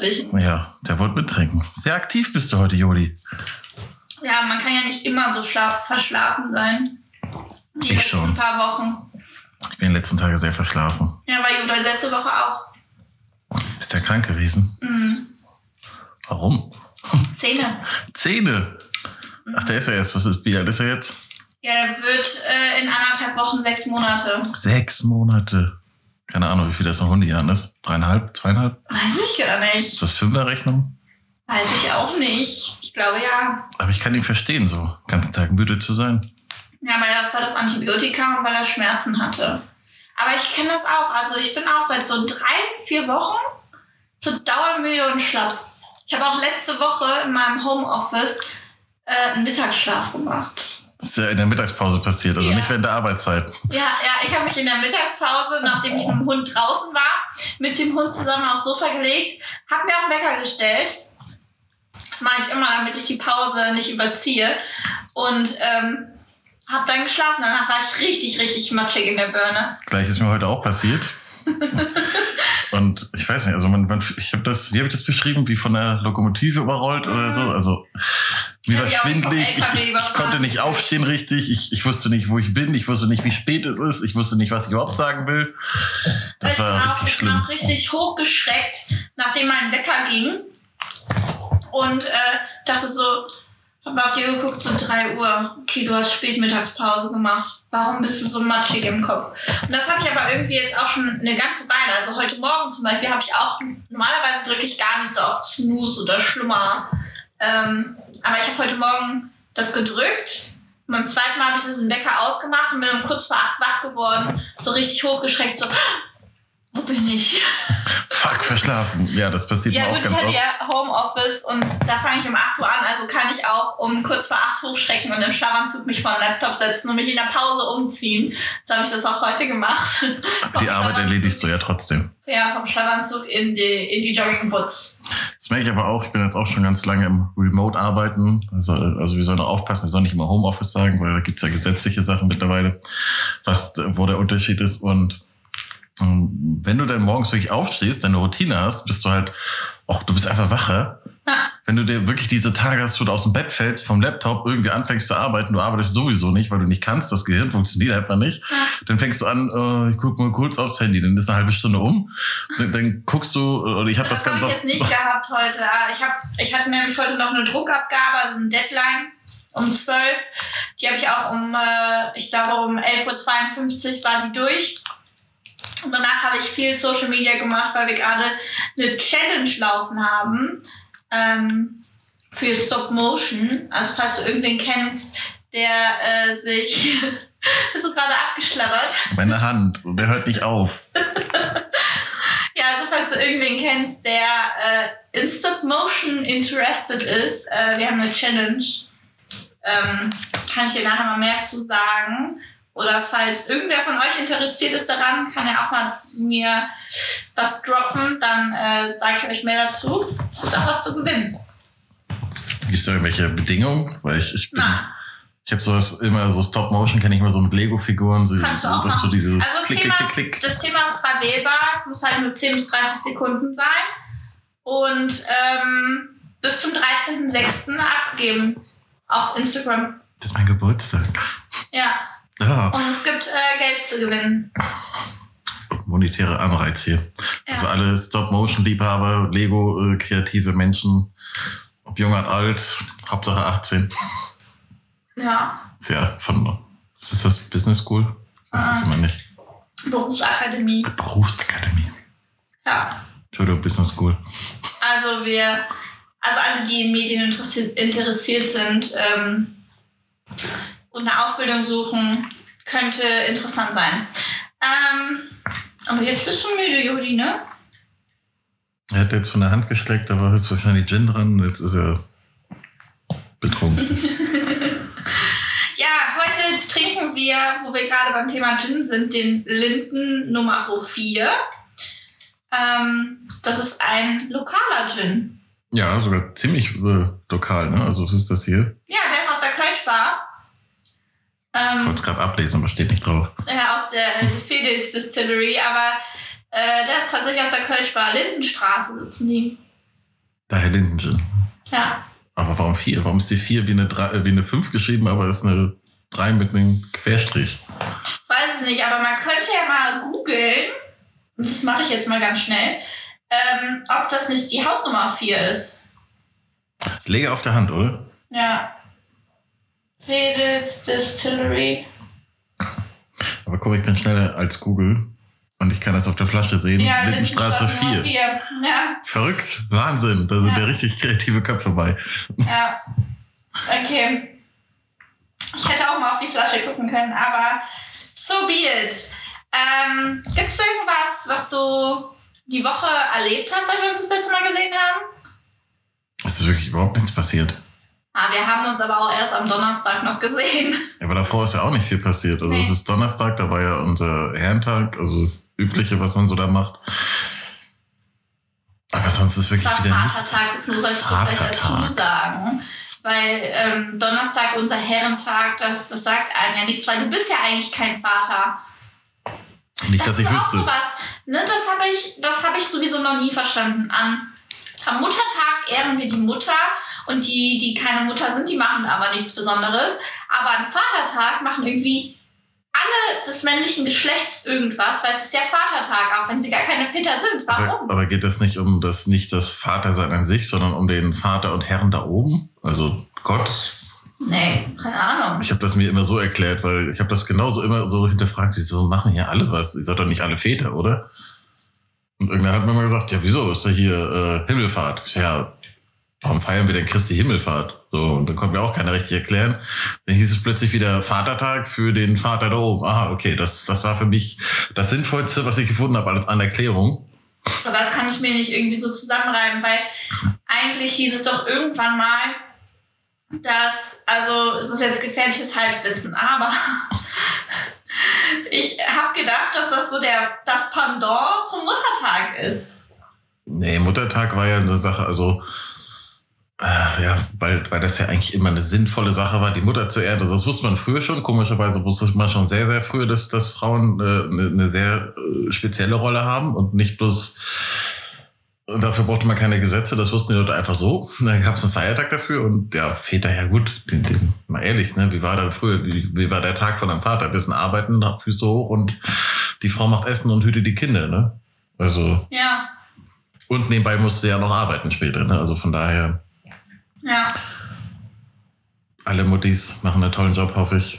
dazwischen. Ja, der wollte mittrinken. Sehr aktiv bist du heute, Joli. Ja, man kann ja nicht immer so schlaf verschlafen sein. Die Ich letzten schon. paar Wochen. Ich bin in den letzten Tagen sehr verschlafen. Ja, war Judah letzte Woche auch. Ist der krank gewesen? Mhm. Warum? Zähne. Zähne. Ach, der ist ja erst. Was ist, wie alt ist er jetzt? Ja, der wird äh, in anderthalb Wochen sechs Monate. Sechs Monate. Keine Ahnung, wie viel das in Hundejahren ist. Dreieinhalb, zweieinhalb? Weiß ich gar nicht. Ist das Fünferrechnung? Weiß ich auch nicht. Ich glaube ja. Aber ich kann ihn verstehen, so den ganzen Tag müde zu sein. Ja, weil das war das Antibiotika und weil er Schmerzen hatte. Aber ich kenne das auch. Also ich bin auch seit so drei, vier Wochen so dauermüde und schlapp. Ich habe auch letzte Woche in meinem Homeoffice äh, einen Mittagsschlaf gemacht. Das ist ja in der Mittagspause passiert, also Ja. nicht während der Arbeitszeit. Ja, ja, ich habe mich in der Mittagspause, nachdem ich mit dem Hund draußen war, mit dem Hund zusammen aufs Sofa gelegt, habe mir auch einen Wecker gestellt. Das mache ich immer, damit ich die Pause nicht überziehe. Und ähm, habe dann geschlafen. Danach war ich richtig, richtig matschig in der Birne. Das gleiche ist mir heute auch passiert. Und ich weiß nicht, also man, man ich habe das, wie habe ich das beschrieben, wie von der Lokomotive überrollt oder so. Also mir war schwindelig, ich, ich, konnte nicht aufstehen richtig, ich, ich wusste nicht, wo ich bin, ich wusste nicht, wie spät es ist, ich wusste nicht, was ich überhaupt sagen will. Das ich war auch, richtig ich schlimm. auch richtig hochgeschreckt, nachdem mein Wecker ging. Und äh, dachte so, habe auf die Uhr geguckt, so 3 Uhr. Okay, du hast Spätmittagspause gemacht. Warum bist du so matschig im Kopf? Und das habe ich aber irgendwie jetzt auch schon eine ganze Weile. Also heute Morgen zum Beispiel habe ich auch, normalerweise drücke ich gar nicht so auf Snooze oder Schlummer. Ähm, aber ich habe heute Morgen das gedrückt. Und beim zweiten Mal habe ich diesen Wecker ausgemacht und bin um kurz vor acht wach geworden. So richtig hochgeschreckt, so, wo bin ich? Fuck, verschlafen. Ja, das passiert Ja mir auch gut, ich ganz hatte oft. ja Homeoffice und da fange ich um 8 Uhr an, also kann ich auch um kurz vor 8 hochschrecken und im Schlafanzug mich vor den Laptop setzen und mich in der Pause umziehen. So habe ich das auch heute gemacht. Die Arbeit erledigst du ja trotzdem. Ja, vom Schlafanzug in die, in die Joggingboots. Das merke ich aber auch. Ich bin jetzt auch schon ganz lange im Remote-Arbeiten. Also, also wir sollen auch aufpassen, wir sollen nicht immer Homeoffice sagen, weil da gibt's ja gesetzliche Sachen mittlerweile, was, wo der Unterschied ist. Und wenn du dann morgens wirklich aufstehst, deine Routine hast, bist du halt, auch du bist einfach wacher. Wenn du dir wirklich diese Tage hast, wo du aus dem Bett fällst, vom Laptop irgendwie anfängst zu arbeiten, du arbeitest sowieso nicht, weil du nicht kannst, das Gehirn funktioniert einfach nicht. Ja. Dann fängst du an, äh, ich guck mal kurz aufs Handy, dann ist eine halbe Stunde um. Dann, dann guckst du, oder ich habe das, Das ganz ich oft. jetzt nicht gehabt heute. Ah, Ich, hab, ich hatte nämlich heute noch eine Druckabgabe, also eine Deadline um 12. Die habe ich auch um, äh, ich glaube um 11.52 Uhr war die durch. Und danach habe ich viel Social Media gemacht, weil wir gerade eine Challenge laufen haben ähm, für Stop Motion. Also falls du irgendwen kennst, der äh, sich... Bist du gerade abgeschlabbert? Meine Hand, der hört nicht auf. Ja, also falls du irgendwen kennst, der äh, in Stop Motion interested ist, äh, wir haben eine Challenge. Ähm, kann ich dir nachher mal mehr zu sagen. Oder falls irgendwer von euch interessiert ist daran, kann er auch mal mir was droppen, dann äh, sage ich euch mehr dazu. Es gibt auch was zu gewinnen. Gibt es da irgendwelche Bedingungen? Weil ich, ich bin, Nein. ich habe sowas immer, so Stop-Motion kenne ich immer so mit Lego-Figuren, so, du dass du dieses Also das Klick, Thema, Klick, Klick, Klick. das Thema ist frei wählbar. Es muss halt nur 10 bis 30 Sekunden sein. Und ähm, bis zum 13.06. abgegeben auf Instagram. Das ist mein Geburtstag. Ja, Ja, und es gibt äh, Geld zu gewinnen. monetäre Anreiz hier. Ja. Also alle Stop-Motion-Liebhaber, Lego-kreative Menschen, ob jung oder alt, Hauptsache 18. Ja, Ist ja von, was ist das, Business School? Das Ah. ist immer nicht. Berufsakademie. Berufsakademie. Ja, Entschuldigung, Business School. also wir, also alle, die in Medien interessiert, interessiert sind ähm, und eine Ausbildung suchen, könnte interessant sein. Ähm, aber jetzt bist du müde, Jodi, ne? Er hat jetzt von der Hand gestreckt, da war jetzt wahrscheinlich Gin dran, jetzt ist er betrunken. Ja, heute trinken wir, wo wir gerade beim Thema Gin sind, den Linden Nummer 4. Ähm, das ist ein lokaler Gin. ja, sogar ziemlich äh, lokal, ne? Also was ist das hier? Ja, der ist aus der Kölschbar. Ich Ähm, wollte es gerade ablesen, aber steht nicht drauf. ja, aus der Fedels Distillery, aber Äh, der ist tatsächlich aus der Kölschbar Lindenstraße sitzen die. Daher Lindenschen. Ja. Aber warum vier? Warum ist die vier wie eine, drei, äh, wie eine fünf geschrieben, aber ist eine drei mit einem Querstrich? Weiß es nicht, aber man könnte ja mal googeln, und das mache ich jetzt mal ganz schnell, ähm, ob das nicht die Hausnummer 4 ist. Das lege auf der Hand, oder? Ja. Wedels Distillery. Aber guck, ich bin schneller als Google. Und ich kann das auf der Flasche sehen. Ja, Lindenstraße Lindenstraße 4. 4. Ja, Verrückt. Wahnsinn. Da sind Ja. ja richtig kreative Köpfe bei. ja. Okay. Ich hätte auch mal auf die Flasche gucken können, aber so be it. Ähm, Gibt es irgendwas, was du die Woche erlebt hast, als wir uns das letzte Mal gesehen haben? Es ist wirklich überhaupt nichts passiert. Ah, wir haben uns aber auch erst am Donnerstag noch gesehen. Ja, aber davor ist ja auch nicht viel passiert. Also Nee. es ist Donnerstag, da war ja unser Herrentag, also das Übliche, was man so da macht. Aber sonst ist wirklich war wieder. Vatertag, das muss ich vielleicht dazu sagen. Weil ähm, Donnerstag, unser Herrentag, das, das sagt einem ja nichts, weil du bist ja eigentlich kein Vater. Nicht, dass ich wüsste. sowas, ne, das habe ich, das hab ich sowieso noch nie verstanden. An, am Muttertag ehren wir die Mutter und die, die keine Mutter sind, die machen aber nichts Besonderes. Aber am Vatertag machen irgendwie alle des männlichen Geschlechts irgendwas, weil es ist ja Vatertag, auch wenn sie gar keine Väter sind. Aber, Warum? aber geht es nicht um das, nicht das Vatersein an sich, sondern um den Vater und Herrn da oben? Also Gott. Nee, keine Ahnung. Ich habe das mir immer so erklärt, weil ich habe das genauso immer so hinterfragt. Sie so machen hier alle was. Ihr seid doch nicht alle Väter, oder? Und irgendwann hat mir mal gesagt, ja, wieso ist da hier äh, Himmelfahrt? Ja, warum feiern wir denn Christi Himmelfahrt? So, und dann konnte mir auch keiner richtig erklären. Dann hieß es plötzlich wieder Vatertag für den Vater da oben. Aha, okay, das, das war für mich das Sinnvollste, was ich gefunden habe als an Erklärung. Aber das kann ich mir nicht irgendwie so zusammenreiben, weil eigentlich hieß es doch irgendwann mal, dass, also es ist jetzt gefährliches Halbwissen, aber ich habe gedacht, dass das so der, das Pendant zum Muttertag ist. Nee, Muttertag war ja eine Sache, also äh, ja, weil, weil das ja eigentlich immer eine sinnvolle Sache war, die Mutter zu ehren. Also das wusste man früher schon. Komischerweise wusste man schon sehr, sehr früh, dass, dass Frauen äh, eine, eine sehr äh, spezielle Rolle haben und nicht bloß und dafür brauchte man keine Gesetze, das wussten die Leute einfach so. Dann gab es einen Feiertag dafür und ja, Väter, ja gut, den, den, mal ehrlich, ne, wie war dann früher, wie, wie war der Tag von einem Vater? Wir sind arbeiten, Füße hoch und die Frau macht Essen und hütet die Kinder, ne? Also, Ja, und nebenbei musste ja noch arbeiten später. Ne? Also von daher, ja. alle Muttis machen einen tollen Job, hoffe ich.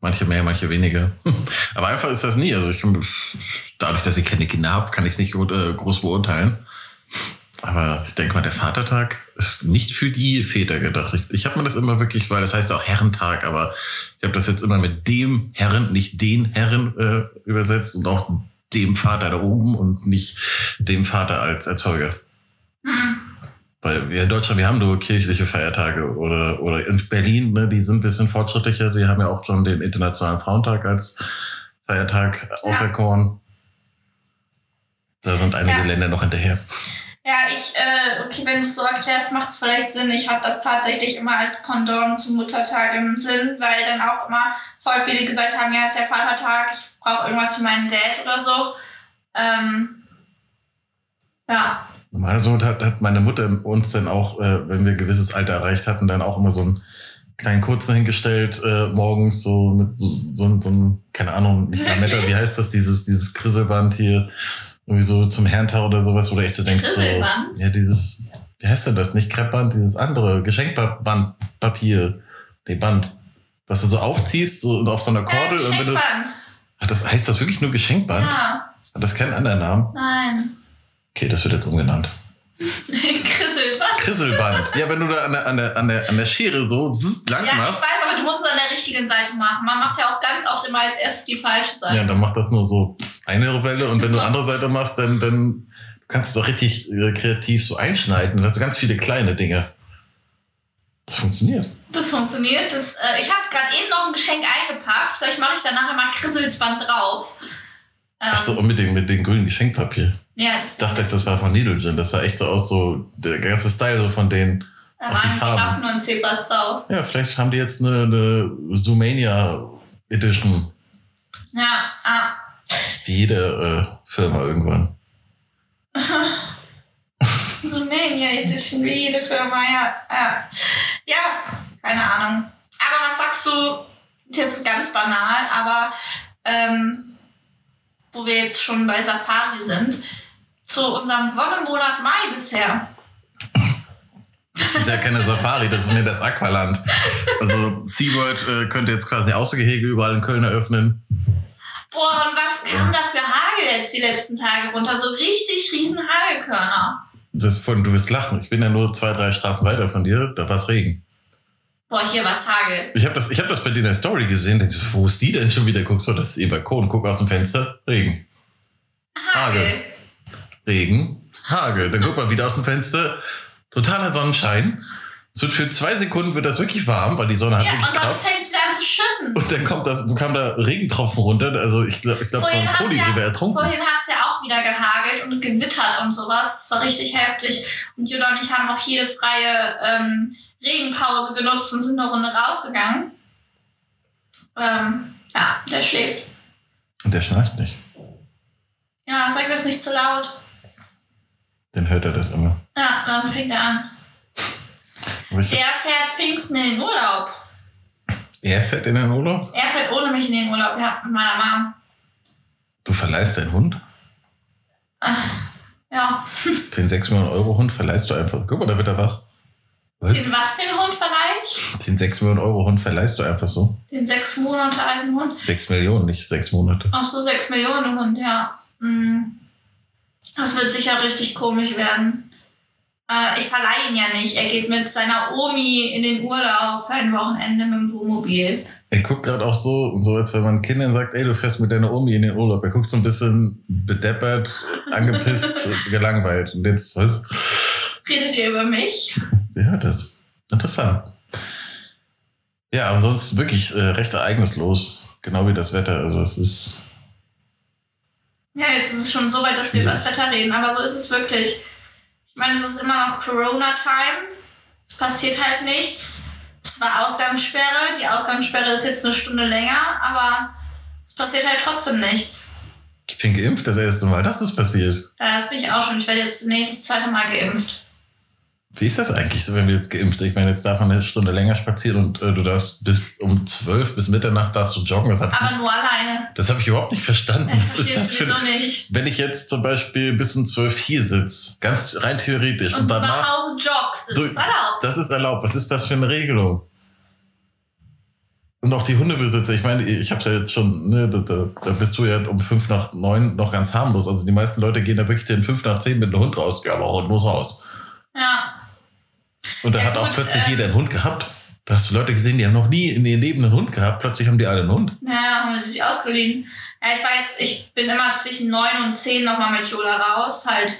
Manche mehr, manche weniger. Aber einfach ist das nie. Also ich, dadurch, dass ich keine Kinder habe, kann ich es nicht äh, groß beurteilen. Aber ich denke mal, der Vatertag ist nicht für die Väter gedacht. Ich, ich habe mir das immer wirklich, weil das heißt auch Herrentag, aber ich habe das jetzt immer mit dem Herren, nicht den Herren äh, übersetzt und auch dem Vater da oben und nicht dem Vater als Erzeuger. Weil wir in Deutschland, wir haben nur kirchliche Feiertage oder, oder in Berlin, ne, die sind ein bisschen fortschrittlicher. Die haben ja auch schon den Internationalen Frauentag als Feiertag auserkoren. Da sind einige Ja. Länder noch hinterher. Ja, ich, äh, okay, wenn du es so erklärst, macht es vielleicht Sinn. Ich habe das tatsächlich immer als Pendant zum Muttertag im Sinn, weil dann auch immer voll viele gesagt haben, ja, ist der Vatertag, ich brauche irgendwas für meinen Dad oder so. Ähm, ja, Also hat, hat meine Mutter uns dann auch, äh, wenn wir ein gewisses Alter erreicht hatten, dann auch immer so einen kleinen Kurzen hingestellt, äh, morgens so mit so, so, so einem, keine Ahnung, nicht Lametta, wie heißt das, dieses, dieses Krisselband hier, irgendwie so zum Herrentag oder sowas, wo du echt so denkst, so, ja, dieses, wie heißt denn das? Nicht Kreppband, dieses andere, Geschenkband, Papier, nee, Band, was du so aufziehst so, und auf so einer Kordel äh, und wenn du. Ach, das heißt das wirklich nur Geschenkband? Ja, Hat das keinen anderen Namen? nein. Okay, das wird jetzt umgenannt. Krisselband. Krisselband. Ja, wenn du da an der, an der, an der, an der Schere so lang Ja, ich machst, weiß, aber du musst es an der richtigen Seite machen. Man macht ja auch ganz oft immer als erstes die falsche Seite. ja, dann macht das nur so eine Welle und wenn du andere Seite machst, dann, dann kannst du doch richtig äh, kreativ so einschneiden. Dann hast du ganz viele kleine Dinge. Das funktioniert. Das funktioniert. Das, äh, ich habe gerade eben noch ein Geschenk eingepackt. Vielleicht mache ich dann nachher mal Krisselsband drauf. Ähm, Ach so, mit dem, mit dem grünen Geschenkpapier. Ja, das Ich dachte, jetzt, das war von Needlegin. Das sah echt so aus, so der ganze Style so von denen. da auch die Farben. Giraffen und Zebras drauf. Ja, vielleicht haben die jetzt eine, eine Zoomania Edition. Ja, ah. Wie jede äh, Firma irgendwann. So Mania Edition, wie jede Firma, ja. Ja, ja keine Ahnung. Aber was sagst du, das ist ganz banal, aber ähm, wo wir jetzt schon bei Safari sind, zu unserem Wonnemonat Mai bisher. Das ist ja keine Safari, das ist mir das Aqualand. Also SeaWorld äh, könnte jetzt quasi Außergehege überall in Köln eröffnen. Boah, und was kam da für Hagel jetzt die letzten Tage runter? So richtig riesen Hagelkörner. Das von, du wirst lachen. Ich bin ja nur zwei, drei Straßen weiter von dir. Da war es Regen. Boah, hier war's Hagel. Ich habe das, ich hab das bei dir in der Story gesehen. Denk so, wo ist die denn schon wieder? Guckst du, das ist ihr Balkon. Guck aus dem Fenster. Regen. Hagel. Hagel. Regen. Hagel. Dann guck mal wieder aus dem Fenster. Totaler Sonnenschein. Es wird für zwei Sekunden wird das wirklich warm, weil die Sonne hat Ja, wirklich und dann Kraft. fängt's wieder an zu schütten. Und dann kommt das, kam da Regentropfen runter. Also ich glaube, ich glaub, Vorhin von ja, ertrunken. vorhin hat's ja auch wieder gehagelt und gewittert und sowas. Das war richtig heftig. Und Jutta und ich haben auch jede freie ähm, Regenpause genutzt und sind eine Runde rausgegangen. Ähm, ja, der schläft. Und der schnarcht nicht. Ja, sag das nicht zu laut. Dann hört er das immer. Ja, dann fängt er an. Der fährt Pfingsten in den Urlaub. er fährt in den Urlaub. Er fährt ohne mich in den Urlaub, ja, mit meiner Mom. Du verleihst deinen Hund. Ja. Den 6 Millionen Euro Hund verleihst du einfach. Guck mal, da wird er wach. Was? Den was für einen Hund verleih? Den 6 Millionen Euro Hund verleihst du einfach so. Den sechs Monate alten Hund. 6 Millionen, nicht 6 Monate. Ach so, sechs Millionen Hund, ja. Hm. Das wird sicher richtig komisch werden. Äh, ich verleihe ihn ja nicht. Er geht mit seiner Omi in den Urlaub für ein Wochenende mit dem Wohnmobil. Er guckt gerade auch so, so, als wenn man Kindern sagt, ey, du fährst mit deiner Omi in den Urlaub. Er guckt so ein bisschen bedeppert, angepisst, gelangweilt. Und jetzt, was? Redet ihr über mich? Ja, das ist interessant. Ja, ansonsten wirklich äh, recht ereignislos. Genau wie das Wetter. Also es ist. Ja, jetzt ist es schon so weit, dass wir über das Wetter reden, aber so ist es wirklich. Ich meine, es ist immer noch Corona-Time. Es passiert halt nichts. Es war Ausgangssperre. Die Ausgangssperre ist jetzt eine Stunde länger, aber es passiert halt trotzdem nichts. Ich bin geimpft das erste Mal. Das ist passiert. Ja, das bin ich auch schon. Ich werde jetzt nächstes zweite Mal geimpft. Wie ist das eigentlich so, wenn wir jetzt geimpft sind? Ich meine, jetzt darf man eine Stunde länger spazieren und äh, du darfst bis um 12 bis Mitternacht darfst du joggen. Das habe Aber nur alleine. das hab ich überhaupt nicht verstanden. Ich Was ist das es für nicht. Wenn ich jetzt zum Beispiel bis um 12 hier sitze, ganz rein theoretisch, und, Und du nach danach, Hause joggst. Das So- ist erlaubt. das ist erlaubt. Was ist das für eine Regelung? Und auch die Hundebesitzer, ich meine, ich habe ja jetzt schon, ne, da, da, da bist du ja um 5 nach 9 noch ganz harmlos. Also die meisten Leute gehen da wirklich den 5 nach 10 mit einem Hund raus. Ja, aber Hund muss raus. Ja. Und da Ja, hat auch gut, plötzlich ähm, jeder einen Hund gehabt. Da hast du Leute gesehen, die haben noch nie in ihrem Leben einen Hund gehabt. Plötzlich haben die alle einen Hund. Ja, haben wir sich ausgeliehen. Ja, ich war jetzt, ich bin immer zwischen 9 und 10 nochmal mit Yoda raus, halt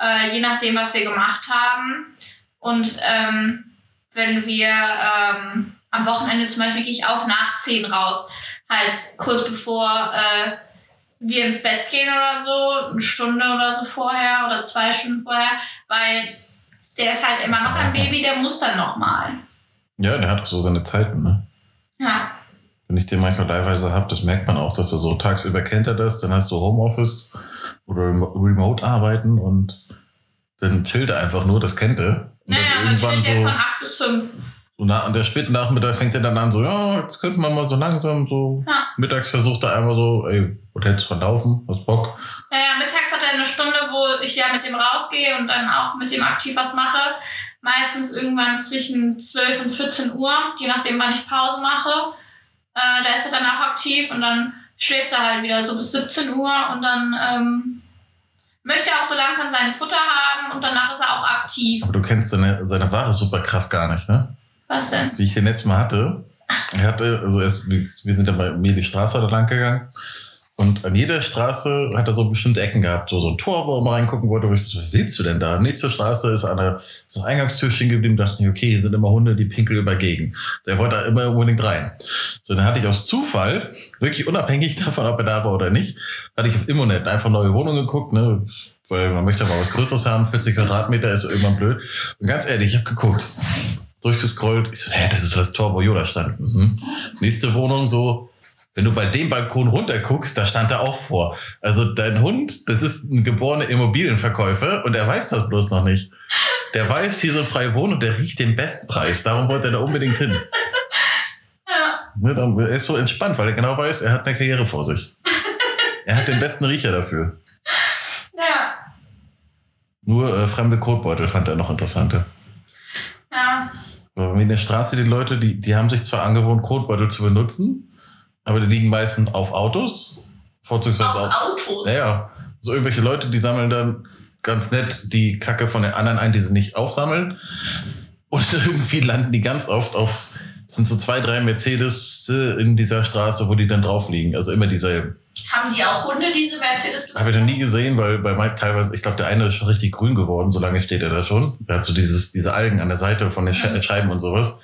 äh, je nachdem, was wir gemacht haben. Und ähm, wenn wir ähm, am Wochenende zum Beispiel gehe ich auch nach 10 raus, halt kurz bevor äh, wir ins Bett gehen oder so, eine Stunde oder so vorher oder zwei Stunden vorher, weil der ist halt immer noch ein Baby, der muss dann nochmal. Ja, der hat auch so seine Zeiten, ne? Ja. Wenn ich den manchmal leihweise habe, das merkt man auch, dass er so tagsüber kennt er das, dann hast du Homeoffice oder Remo- Remote-Arbeiten und dann chillt er einfach nur, das kennt er. Und Naja, dann dann der so, von 8 bis 5. na, an der späten Nachmittag fängt er dann an, so, ja, jetzt könnte man mal so langsam so, Ja. mittags versucht er einmal so, ey, was hättest du von laufen, hast Bock? Naja, mittags hat er eine Stunde, wo ich ja mit dem rausgehe und dann auch mit dem aktiv was mache. Meistens irgendwann zwischen 12 und 14 Uhr, je nachdem, wann ich Pause mache. Äh, da ist er dann auch aktiv und dann schläft er halt wieder so bis 17 Uhr und dann ähm, möchte er auch so langsam sein Futter haben und danach ist er auch aktiv. Aber du kennst seine, seine wahre Superkraft gar nicht, ne? Was denn? wie ich den letztes Mal hatte. Er hatte, also erst, wir sind ja bei mir die Straße da lang gegangen. Und an jeder Straße hat er so bestimmte Ecken gehabt. So, so ein Tor, wo er mal reingucken wollte. Wo ich so, was willst du denn da? Nächste Straße ist an der, so ein Eingangstür stehen geblieben. dachte ich, okay, hier sind immer Hunde, die pinkeln über Gegen. Der wollte da immer unbedingt rein. So, dann hatte ich aus Zufall, wirklich unabhängig davon, ob er da war oder nicht, hatte ich auf Immonet einfach neue Wohnungen geguckt, ne? Weil man möchte mal was Größeres haben. 40 Quadratmeter ist irgendwann blöd. Und ganz ehrlich, ich habe geguckt durchgescrollt. Ich so, hä, das ist das Tor, wo Yoda stand. Mhm. Nächste Wohnung so Wenn du bei dem Balkon runterguckst, da stand er auch vor. Also dein Hund, das ist ein geborener Immobilienverkäufer und er weiß das bloß noch nicht. Der weiß, hier sind freie Wohnung, der riecht den besten Preis. Darum wollte er da unbedingt hin. Ja. Ne, er ist so entspannt, weil er genau weiß, er hat eine Karriere vor sich. Er hat den besten Riecher dafür. Ja. Nur äh, fremde Kotbeutel fand er noch interessanter. Ja. In der Straße, die Leute, die, die haben sich zwar angewohnt, Kotbeutel zu benutzen, aber die liegen meistens auf Autos, vorzugsweise auf. Auch Autos. Naja, so irgendwelche Leute, die sammeln dann ganz nett die Kacke von den anderen ein, die sie nicht aufsammeln. Und irgendwie landen die ganz oft auf, es sind so zwei, drei Mercedes äh, in dieser Straße, wo die dann drauf liegen. Also immer dieselben. Haben die auch Hunde, diese Mercedes? Habe ich noch nie gesehen, weil bei Mike teilweise, ich glaube, der eine ist schon richtig grün geworden, so lange steht er da schon. Der hat so dieses, diese Algen an der Seite von den Sche- Scheiben und sowas.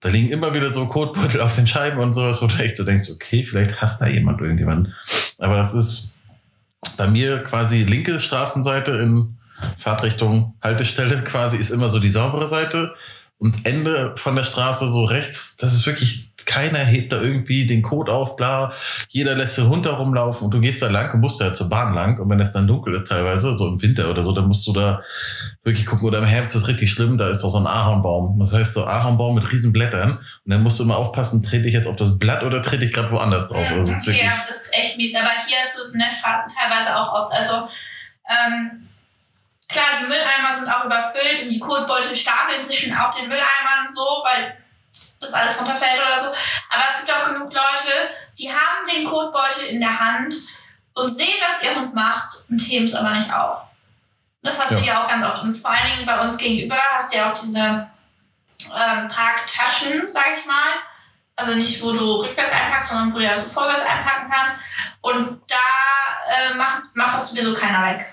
Da liegen immer wieder so Kotbeutel auf den Scheiben und sowas, wo du echt so denkst, okay, vielleicht hasst da jemand irgendjemanden. Aber das ist bei mir quasi linke Straßenseite in Fahrtrichtung Haltestelle quasi ist immer so die saubere Seite und Ende von der Straße so rechts, das ist wirklich, keiner hebt da irgendwie den Kot auf, bla, jeder lässt den Hund da rumlaufen und du gehst da lang und musst da zur Bahn lang und wenn es dann dunkel ist teilweise, so im Winter oder so, dann musst du da wirklich gucken oder im Herbst ist es richtig schlimm, da ist doch so ein Ahornbaum. Das heißt so Ahornbaum mit riesen Blättern und dann musst du immer aufpassen, trete ich jetzt auf das Blatt oder trete ich gerade woanders drauf. Also es ist wirklich, ja, das ist echt mies. Aber hier hast du es in der Straße teilweise auch oft. Also, ähm, klar, die Mülleimer sind auch überfüllt und die Kotbeutel stapeln sich schon auf den Mülleimern so, weil das alles runterfällt oder so. Aber es gibt auch genug Leute, die haben den Kotbeutel in der Hand und sehen, was ihr Hund macht und heben es aber nicht auf. Das hast Ja. du ja auch ganz oft. Und vor allen Dingen bei uns gegenüber hast du ja auch diese ähm, Parktaschen, sag ich mal. Also nicht, wo du rückwärts einpackst, sondern wo du also vorwärts einpacken kannst. Und da äh, macht, macht das sowieso keiner weg.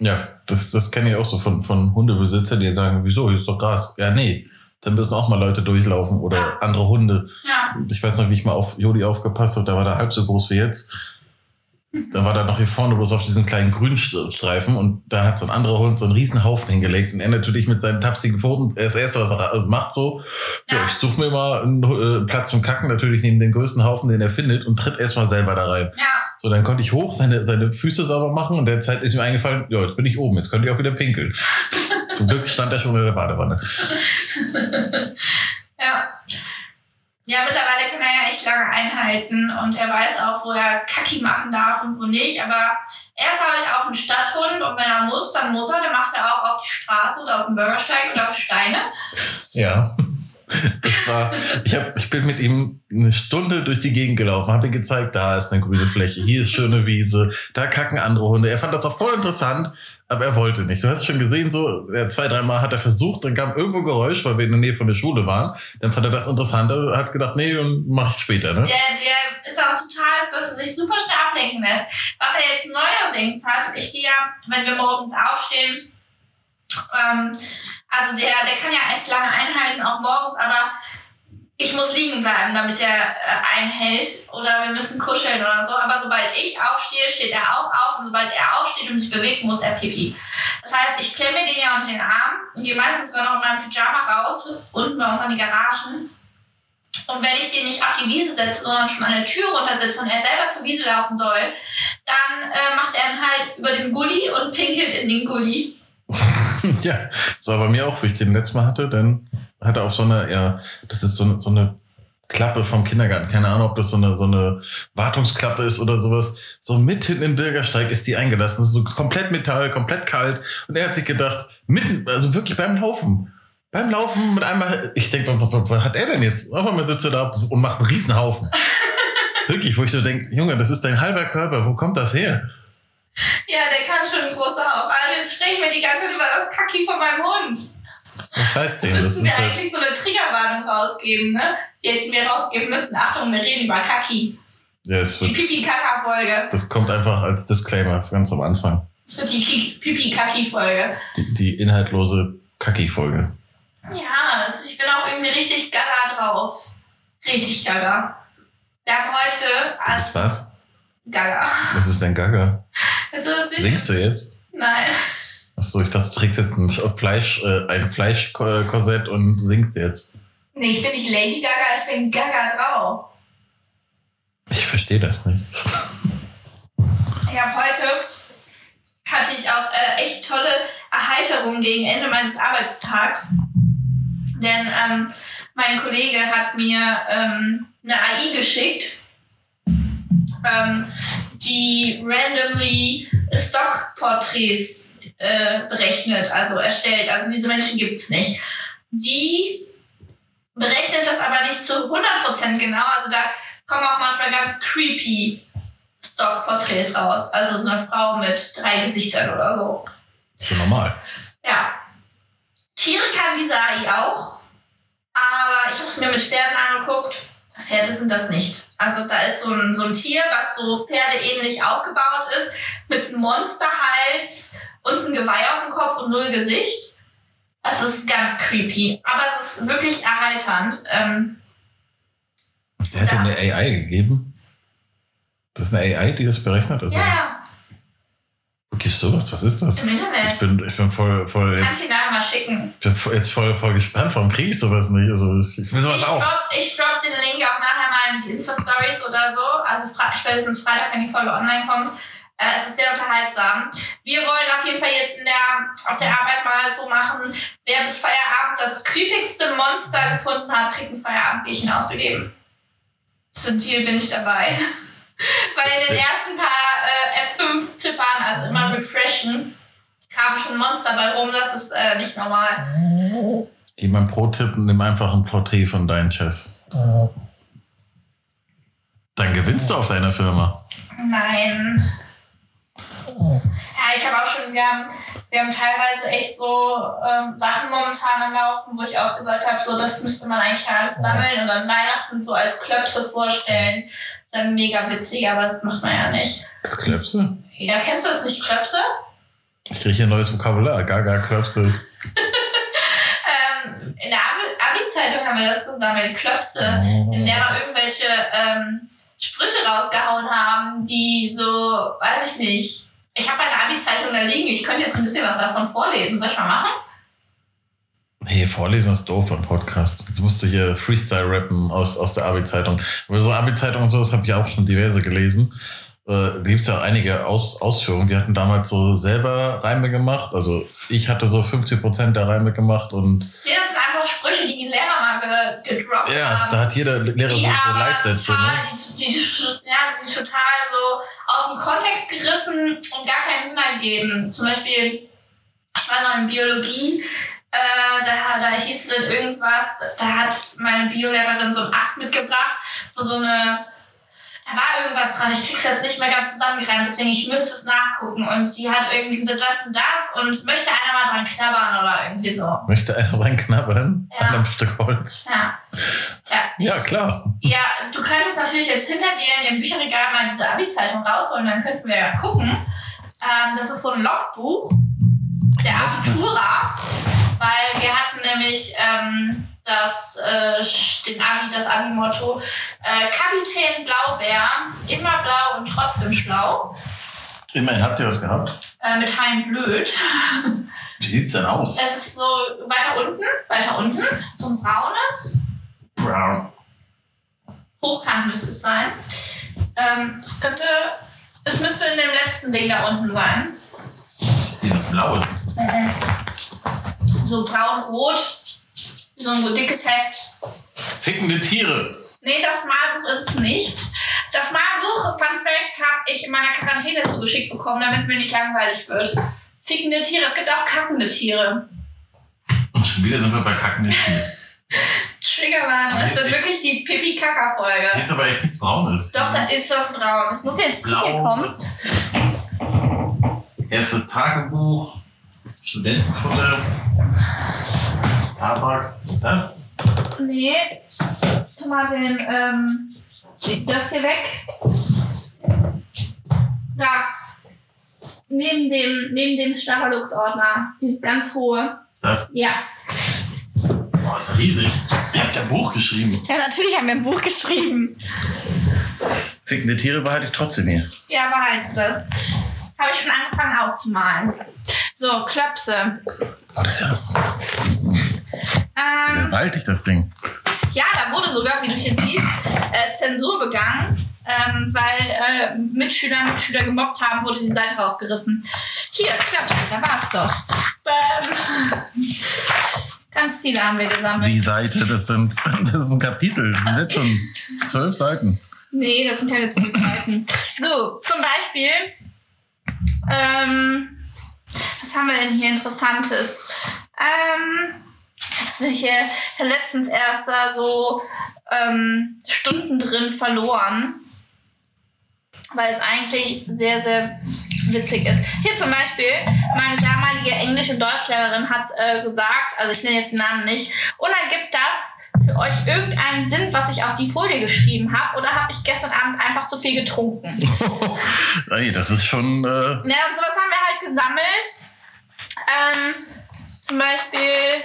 ja, das, das kenne ich auch so von, von Hundebesitzern, die sagen, wieso, hier ist doch Gras. Ja, nee, dann müssen auch mal Leute durchlaufen oder Ja. andere Hunde. Ja, Ich weiß noch, wie ich mal auf Jodi aufgepasst habe, da war der halb so groß wie jetzt. Da war da noch hier vorne bloß auf diesen kleinen Grünstreifen und da hat so ein anderer Hund so einen riesen Haufen hingelegt und er natürlich mit seinen tapsigen Pfoten, er ist das erste, was er macht so, ja, Ja. ich suche mir mal einen äh, Platz zum Kacken, natürlich neben den größten Haufen, den er findet und tritt erstmal selber da rein. ja, So, dann konnte ich hoch seine, seine Füße sauber machen und derzeit ist mir eingefallen, ja, jetzt bin ich oben, jetzt könnte ich auch wieder pinkeln. Zum Glück stand er schon in der Badewanne. ja. Ja, mittlerweile kann er ja echt lange einhalten und er weiß auch, wo er Kacki machen darf und wo nicht. Aber er ist halt auch ein Stadthund und wenn er muss, dann muss er. Dann macht er auch auf die Straße oder auf den Bürgersteig oder auf Steine. Ja. Das war, ich, hab, ich bin mit ihm eine Stunde durch die Gegend gelaufen, habe ihm gezeigt, da ist eine grüne Fläche, hier ist schöne Wiese, da kacken andere Hunde. Er fand das auch voll interessant, aber er wollte nicht. Du hast schon gesehen, so zwei, dreimal hat er versucht, dann kam irgendwo Geräusch, weil wir in der Nähe von der Schule waren. Dann fand er das interessant, er hat gedacht, nee, und mach ich später. Ne? Der, der ist auch total, dass er sich super schnell ablenken lässt. Was er jetzt neuerdings hat, ich gehe ja, wenn wir morgens aufstehen, ähm, also der, der kann ja echt lange einhalten, auch morgens, aber ich muss liegen bleiben, damit der äh, einhält oder wir müssen kuscheln oder so. Aber sobald ich aufstehe, steht er auch auf und sobald er aufsteht und sich bewegt, muss er pipi. Das heißt, ich klemme den ja unter den Arm und gehe meistens sogar noch in meinem Pyjama raus, unten bei uns an die Garagen. Und wenn ich den nicht auf die Wiese setze, sondern schon an der Tür runtersetze und er selber zur Wiese laufen soll, dann äh, macht er ihn halt über den Gully und pinkelt in den Gully. Ja, das war bei mir auch, wie ich den letztes Mal hatte, dann hat er auf so eine, ja, das ist so eine, so eine Klappe vom Kindergarten, keine Ahnung, ob das so eine, so eine Wartungsklappe ist oder sowas. So mitten im Bürgersteig ist die eingelassen. Das ist so komplett Metall, komplett kalt. Und er hat sich gedacht, mitten, also wirklich beim Laufen. Beim Laufen mit einmal, ich denke, was, was, was hat er denn jetzt? Auf einmal sitzt er da und macht einen Riesenhaufen. wirklich, wo ich so denke, Junge, das ist dein halber Körper, wo kommt das her? Ja, der kann schon ein großer Haufen. Also jetzt sprechen wir die ganze Zeit über das Kacki von meinem Hund. Was heißt denn? Das Müssten wir ist halt, eigentlich so eine Triggerwarnung rausgeben, ne? Die hätten wir rausgeben müssen. Achtung, wir reden über Kacki. ja, es Die wird, Pipi-Kaka-Folge. das kommt einfach als Disclaimer ganz am Anfang. Das wird die Ki- Pipi-Kaki-Folge. Die, die inhaltlose Kacki-Folge. Ja, also ich bin auch irgendwie richtig gaga drauf. Richtig gaga. Wir haben heute Was was? gaga. Was ist denn Gaga? Das nicht? Singst du jetzt? Nein. Achso, ich dachte, du trägst jetzt ein Fleisch, äh, ein Fleischkorsett und singst jetzt. Nee, ich bin nicht Lady Gaga, ich bin gaga drauf. Ich verstehe das nicht. Ja, heute hatte ich auch äh, echt tolle Erheiterung gegen Ende meines Arbeitstags. Denn ähm, mein Kollege hat mir ähm, eine AI geschickt, ähm, die randomly Stockporträts äh, berechnet, also erstellt. Also diese Menschen gibt's nicht. Die berechnet das aber nicht zu 100% genau. Also da kommen auch manchmal ganz creepy Stockporträts raus. Also so eine Frau mit drei Gesichtern oder so. Schon normal. Ja. Tiere kann diese AI auch, aber ich habe es mir mit Pferden angeguckt. Pferde sind das nicht. Also da ist so ein, so ein Tier, was so pferdeähnlich aufgebaut ist, mit einem Monsterhals und einem Geweih auf dem Kopf und null Gesicht. Das ist ganz creepy, aber es ist wirklich erheiternd. Ähm, Der hat Ja. eine AI gegeben. Das ist eine AI, die das berechnet? Also, ja, ja, Du sowas? Was ist das? im Ich Internet. bin, ich bin voll, voll Kannst du da mal schicken. bin voll- jetzt voll, voll gespannt. Warum kriege ich sowas nicht? Also, ich, ich will sowas Ich auch. drop, ich drop den Link auch nachher mal in die Insta-Stories oder so. Also spätestens Freitag, wenn die Folge online kommt. Äh, es ist sehr unterhaltsam. Wir wollen auf jeden Fall jetzt in der, auf der Arbeit mal so machen, wer bis Feierabend das creepigste Monster gefunden hat, kriegt ein Feierabendbierchen ausgegeben. Ein Deal bin ich dabei. Weil in den ersten paar äh, F5-Tippern, also immer refreshen, kamen schon Monster bei rum. Das ist äh, nicht normal. Gib mal Pro-Tipp und nimm einfach ein Porträt von deinem Chef. Dann gewinnst du auf deiner Firma. Nein. Ja, ich habe auch schon, wir haben, wir haben teilweise echt so ähm, Sachen momentan am Laufen, wo ich auch gesagt habe, so das müsste man eigentlich alles sammeln und dann Weihnachten so als Klöpse vorstellen. Dann mega witzig, aber das macht man ja nicht. Das Klöpse? Ja, kennst du das nicht, Klöpse? Ich kriege hier ein neues Vokabular. Gaga Klöpse. Ähm, in der Abi- Abi-Zeitung haben wir das gesammelt, Klöpse, in der wir irgendwelche ähm, Sprüche rausgehauen haben, die so, weiß ich nicht. Ich habe eine Abi-Zeitung da liegen, ich könnte jetzt ein bisschen was davon vorlesen. Soll ich mal machen? Nee, vorlesen ist doof beim Podcast. Jetzt musst du hier Freestyle rappen aus, aus der Abi-Zeitung. Über so Abi-Zeitung und so, das habe ich auch schon diverse gelesen. Äh, gibt es ja einige Aus Ausführungen. Wir hatten damals so selber Reime gemacht. Also ich hatte so 50% der Reime gemacht und Ja, das sind einfach Sprüche, die die Lehrer mal ge gedroppt ja, haben. da hat jeder Lehrer so, die so aber Leitsätze. total, Ne? die, die, die, ja, die total so aus dem Kontext gerissen und gar keinen Sinn ergeben. Zum Beispiel, ich weiß noch in Biologie, äh, da, da hieß es dann irgendwas, da hat meine Biolehrerin so einen Ast mitgebracht, wo so eine, da war irgendwas dran, ich krieg's jetzt nicht mehr ganz zusammengereimt, deswegen ich müsste es nachgucken. Und die hat irgendwie gesagt, das und das und möchte einer mal dran knabbern oder irgendwie so. Möchte einer dran knabbern Ja. an einem Stück Holz? Ja. Ja, Ja, klar. Ja, du könntest natürlich jetzt hinter dir in dem Bücherregal mal diese Abi-Zeitung rausholen, dann könnten wir ja gucken. Ähm, das ist so ein Logbuch der Abitura, weil wir hatten nämlich ähm, das, äh, den Abi, das Abi-Motto äh, Kapitän Blaubeer, immer blau und trotzdem schlau, Immerhin habt ihr was gehabt. äh, mit Hein Blöd. Wie sieht's denn aus? Es ist so weiter unten, weiter unten, so ein braunes, Brown. Hochkant müsste es sein. Ähm, es könnte, es müsste in dem letzten Ding da unten sein. Ich sehe das Blaue. So braun-rot. So ein dickes Heft. Fickende Tiere. Nee, das Malbuch ist es nicht. Das Malbuch, Fun Fact, habe ich in meiner Quarantäne zugeschickt bekommen, damit mir nicht langweilig wird. Fickende Tiere, es gibt auch kackende Tiere. Und schon wieder sind wir bei kackenden Tieren. Triggerwarnung, das ist Ich- wirklich die Hier Pipi-Kaka-Folge. ist aber echt nichts Braunes. Doch, da ist was braun. Es muss jetzt hier Blau. kommen. Erstes Tagebuch. Studentenfutter. Starbucks. Was ist das? Nee, tu mal den, ähm, das hier weg. Da. Neben dem, neben dem Stachelux-Ordner. Dieses ganz hohe. Das. Ja. Boah, ist ja riesig. Ihr habt ja ein Buch geschrieben. Ja, natürlich haben wir ein Buch geschrieben. Fickende Tiere behalte ich trotzdem hier. Ja, behalte das. Habe ich schon angefangen auszumalen. So, Klöpse. Oh, das ist ja Ähm, gewaltig, das Ding. ja, da wurde sogar, wie du hier siehst, äh, Zensur begangen. ähm, weil äh, Mitschüler Mitschüler gemobbt haben, wurde die Seite rausgerissen. Hier, klappt, da war's doch. Ähm, ganz viele haben wir gesammelt. Die Seite, das sind, das ist ein Kapitel. Das sind jetzt schon zwölf Seiten. Nee, das sind keine zwölf Seiten. So, zum Beispiel, ähm, was haben wir denn hier Interessantes? Ähm, ich habe letztens erst da so ähm, Stunden drin verloren, weil es eigentlich sehr, sehr witzig ist. Hier zum Beispiel, meine damalige Englisch- und Deutschlehrerin hat äh, gesagt, also ich nenne jetzt den Namen nicht, und dann gibt das für euch irgendeinen Sinn, was ich auf die Folie geschrieben habe, oder habe ich gestern Abend einfach zu viel getrunken? Ey, das ist schon. Äh, Ja, und sowas haben wir halt gesammelt. Ähm, zum Beispiel,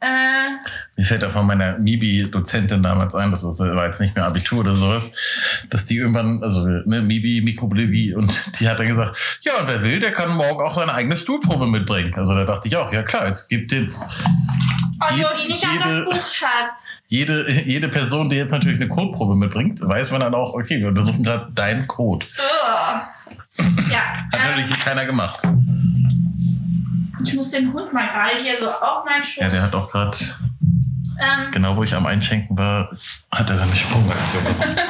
äh, Mir fällt da von meiner Mibi-Dozentin damals ein, das war jetzt nicht mehr Abitur oder sowas, dass die irgendwann, also ne, Mibi, Mikrobiologie, und die hat dann gesagt, ja, und wer will, der kann morgen auch seine eigene Stuhlprobe mitbringen. Also da dachte ich auch, ja klar, jetzt gibt jetzt oh Jodi, nicht auf das jede- Buch, Schatz. jede, jede Person, die jetzt natürlich eine Codeprobe mitbringt, weiß man dann auch, okay, wir untersuchen gerade deinen Code. Ugh. Ja, Hat ähm, natürlich hier keiner gemacht. Ich muss den Hund mal gerade hier so auf meinen Schoß. Ja, der hat auch gerade, ähm, genau wo ich am Einschenken war, hat er seine Sprungaktion gemacht.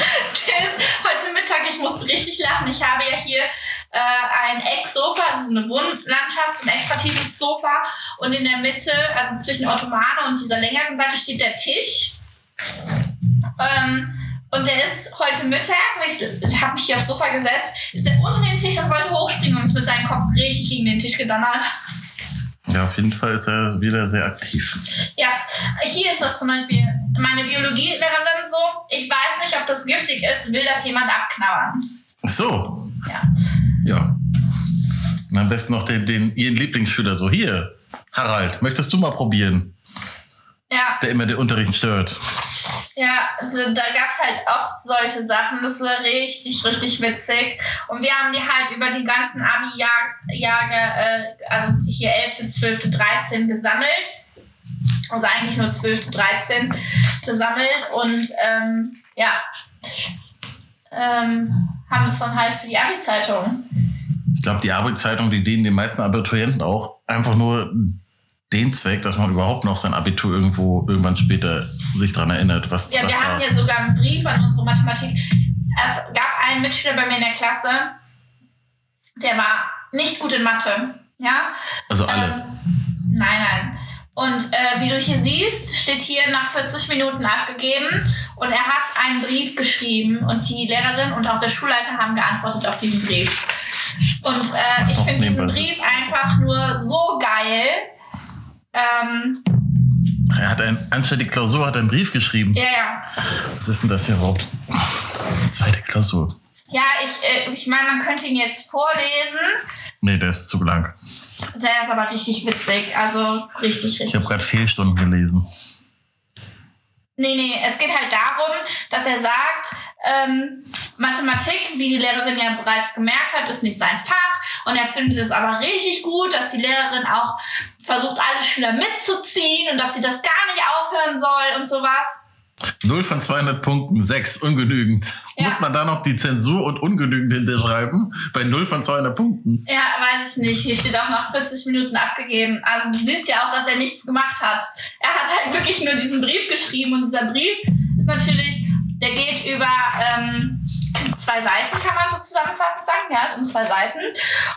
Der ist heute Mittag, ich musste richtig lachen. Ich habe ja hier äh, ein Ecksofa, also eine Wohnlandschaft, ein extra tiefes Sofa. Und in der Mitte, also zwischen Ottomane und dieser längeren Seite, steht der Tisch. Ähm, und der ist heute Mittag, ich, ich habe mich hier aufs Sofa gesetzt, ist er unter den Tisch und wollte hochspringen und ist mit seinem Kopf richtig gegen den Tisch gedonnert. Ja, auf jeden Fall ist er wieder sehr aktiv. Ja, hier ist das zum Beispiel. Meine Biologielehrerin so, ich weiß nicht, ob das giftig ist, will das jemand abknabbern. Ach so, Ja. ja. Und am besten noch den, den ihren Lieblingsschüler so. Hier, Harald, möchtest du mal probieren? Ja, Der immer den Unterricht stört. Ja, also da gab es halt oft solche Sachen. Das war richtig, richtig witzig. Und wir haben die halt über die ganzen Abi-Jahre, äh, also hier 11., 12., 13 gesammelt. Also eigentlich nur 12., 13 gesammelt. Und ähm, ja, ähm, haben das dann halt für die Abi-Zeitung. Ich glaube, die Abi-Zeitung, die dienen den meisten Abiturienten auch einfach nur den Zweck, dass man überhaupt noch sein Abitur irgendwo irgendwann später sich dran erinnert, was, Ja, was wir hatten ja sogar einen Brief an unsere Mathematik. Es gab einen Mitschüler bei mir in der Klasse, der war nicht gut in Mathe. Ja? also alle. Ähm, nein, nein. Und äh, wie du hier siehst, steht hier nach 40 Minuten abgegeben und er hat einen Brief geschrieben und die Lehrerin und auch der Schulleiter haben geantwortet auf diesen Brief. Und äh, ich finde diesen. Brief einfach nur so geil. Ähm, Er hat ein, anstatt die Klausur hat er einen Brief geschrieben. ja, ja. Was ist denn das hier überhaupt? Zweite Klausur. Ja, ich, äh, ich meine, man könnte ihn jetzt vorlesen. Nee, der ist zu lang. Der ist aber richtig witzig. Also ist richtig, Ich richtig. habe gerade Fehlstunden gelesen. Nee, nee, es geht halt darum, dass er sagt, ähm, Mathematik, wie die Lehrerin ja bereits gemerkt hat, ist nicht sein Fach. Und er findet es aber richtig gut, dass die Lehrerin auch versucht, alle Schüler mitzuziehen und dass sie das gar nicht aufhören soll und sowas. 0 von 200 Punkten, 6, ungenügend. Ja. Muss man da noch die Zensur und ungenügend hinterschreiben? Bei 0 von 200 Punkten. Ja, weiß ich nicht. Hier steht auch nach 40 Minuten abgegeben. Also du siehst ja auch, dass er nichts gemacht hat. Er hat halt wirklich nur diesen Brief geschrieben und dieser Brief ist natürlich, der geht über ähm, zwei Seiten, kann man so zusammenfassend sagen. Ja, ist um zwei Seiten.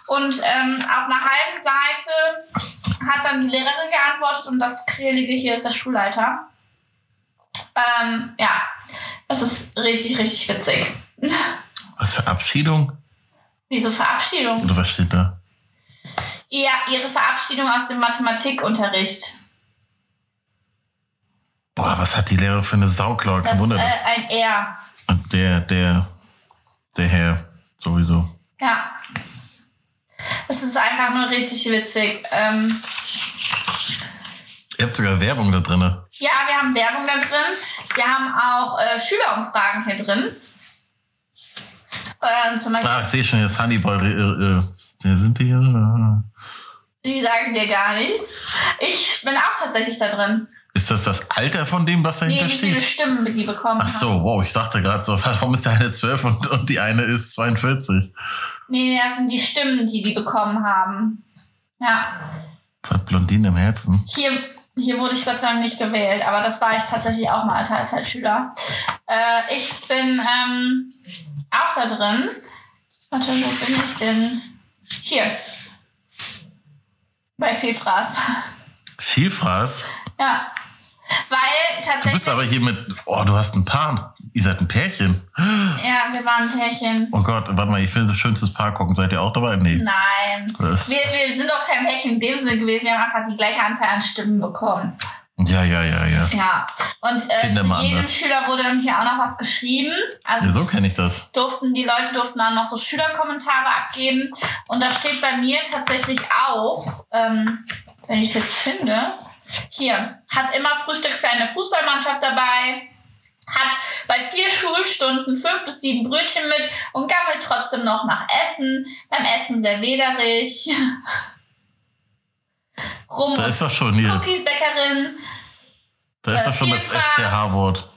Und ähm, auf einer halben Seite hat dann die Lehrerin geantwortet und das Krillige hier ist der Schulleiter. Ähm, ja, das ist richtig, richtig witzig. Was für Abschiedung? Wieso Verabschiedung? Oder was steht da? Ja, ihre Verabschiedung aus dem Mathematikunterricht. Boah, was hat die Lehrer für eine Sauklaue? Das ist Wunder, äh, ein R. der, der, der Herr sowieso. Ja. Es ist einfach nur richtig witzig. Ähm, Ihr habt sogar Werbung da drin. Ja, wir haben Werbung da drin. Wir haben auch äh, Schülerumfragen hier drin. Zum Beispiel, Ah, ich sehe schon jetzt Honeyboy. Äh, äh, wer sind die hier? die sagen dir gar nichts. Ich bin auch tatsächlich da drin. Ist das das Alter von dem, was Nee, dahinter wie viele steht? Stimmen die bekommen Ach haben. so, wow, ich dachte gerade so, warum ist der eine 12 und, und die eine ist 42? Nee, nee, das sind die Stimmen, die die bekommen haben. Ja. Was Blondine im Herzen? Hier, hier wurde ich Gott sei Dank nicht gewählt, aber das war ich tatsächlich auch mal als Teilzeitschüler. Äh, ich bin ähm, auch da drin. Warte, wo bin ich denn? Hier. Bei Vielfraß. Vielfraß? Ja. Weil Du tatsächlich. bist aber hier mit, oh, du hast ein Paar. Ihr seid ein Pärchen. ja, wir waren ein Pärchen. Oh Gott, warte mal, ich will das schönstes Paar gucken. Seid ihr auch dabei? Nee. Nein. Wir, wir sind doch kein Pärchen in dem Sinne gewesen, wir haben einfach die gleiche Anzahl an Stimmen bekommen. ja, ja, ja, ja. Ja. Und äh, jedem das. Schüler wurde dann hier auch noch was geschrieben. Also Ja, so kenne ich das. durften die Leute durften dann noch so Schülerkommentare abgeben. Und da steht bei mir tatsächlich auch, ähm, wenn ich es jetzt finde, hier, hat immer Frühstück für eine Fußballmannschaft dabei, hat bei vier Schulstunden fünf bis sieben Brötchen mit und gammelt trotzdem noch nach Essen. Beim Essen sehr wäderig. Rum Da ist doch schon hier. Cookiesbäckerin. Da ist äh, doch schon das Vielfraß. SCH-Wort.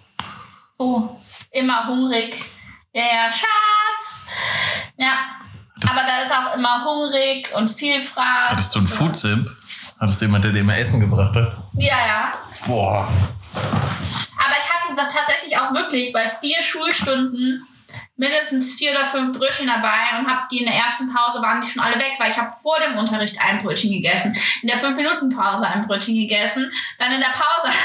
Oh, immer hungrig. Ja, ja, Schatz. Ja. Aber da ist auch immer hungrig und viel Fraß. Hattest du einen Food-Simp? Hattest du jemanden, der dir immer Essen gebracht hat? Ja, ja. Boah. Aber ich hatte tatsächlich auch wirklich bei vier Schulstunden mindestens vier oder fünf Brötchen dabei und habe die in der ersten Pause waren die schon alle weg, weil ich habe vor dem Unterricht ein Brötchen gegessen, in der fünf Minuten Pause ein Brötchen gegessen, dann in der Pause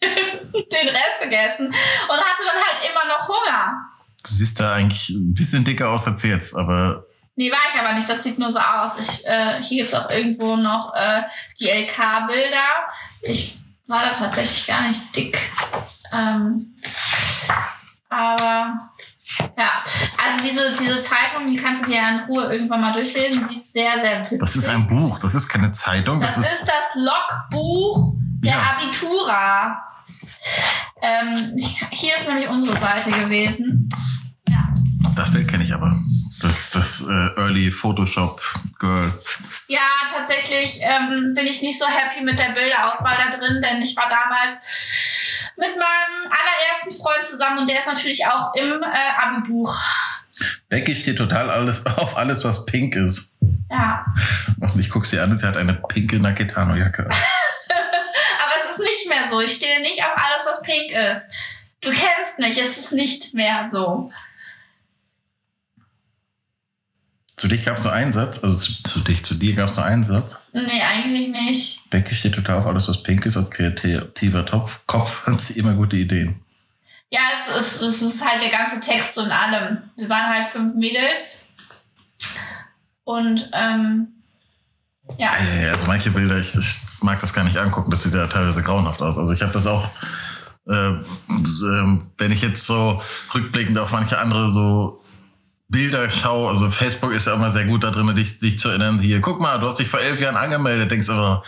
den Rest gegessen und hatte dann halt immer noch Hunger. Du siehst da eigentlich ein bisschen dicker aus als jetzt, aber Nee, war ich aber nicht. Das sieht nur so aus. Ich, äh, hier gibt's auch irgendwo noch äh, die LK-Bilder. Ich war da tatsächlich gar nicht dick. Ähm, aber ja, also diese, diese Zeitung, die kannst du dir ja in Ruhe irgendwann mal durchlesen. Die ist sehr, sehr witzig. das ist ein Buch, das ist keine Zeitung. Das Das ist ist, das Logbuch der Ja. Abitura. Ähm, hier ist nämlich unsere Seite gewesen. Ja. das Bild kenne ich aber. Das, das äh, Early Photoshop Girl. Ja, tatsächlich ähm, bin ich nicht so happy mit der Bilderauswahl da drin, denn ich war damals mit meinem allerersten Freund zusammen und der ist natürlich auch im äh, Abi-Buch. Becky steht total alles auf alles, was pink ist. Ja, Und ich gucke sie an, sie hat eine pinke Naketano-Jacke. an. aber es ist nicht mehr so. Ich stehe nicht auf alles, was pink ist. Du kennst mich, es ist nicht mehr so. Zu dich gab es nur einen Satz, also zu, zu dich, zu dir gab es nur einen Satz. Nee, eigentlich nicht. Becky steht total auf alles, was pink ist. Als kreativer Topf, Kopf hat sie immer gute Ideen. Ja, es ist, es ist halt der ganze Text so in allem. Wir waren halt fünf Mädels. Und, ähm, ja. Also manche Bilder, ich, ich mag das gar nicht angucken, das sieht ja teilweise grauenhaft aus. Also ich habe das auch, äh, ähm, wenn ich jetzt so rückblickend auf manche andere so Bilder schaue, also Facebook ist ja immer sehr gut da drin, dich, dich zu erinnern, hier, guck mal, du hast dich vor elf Jahren angemeldet, denkst aber,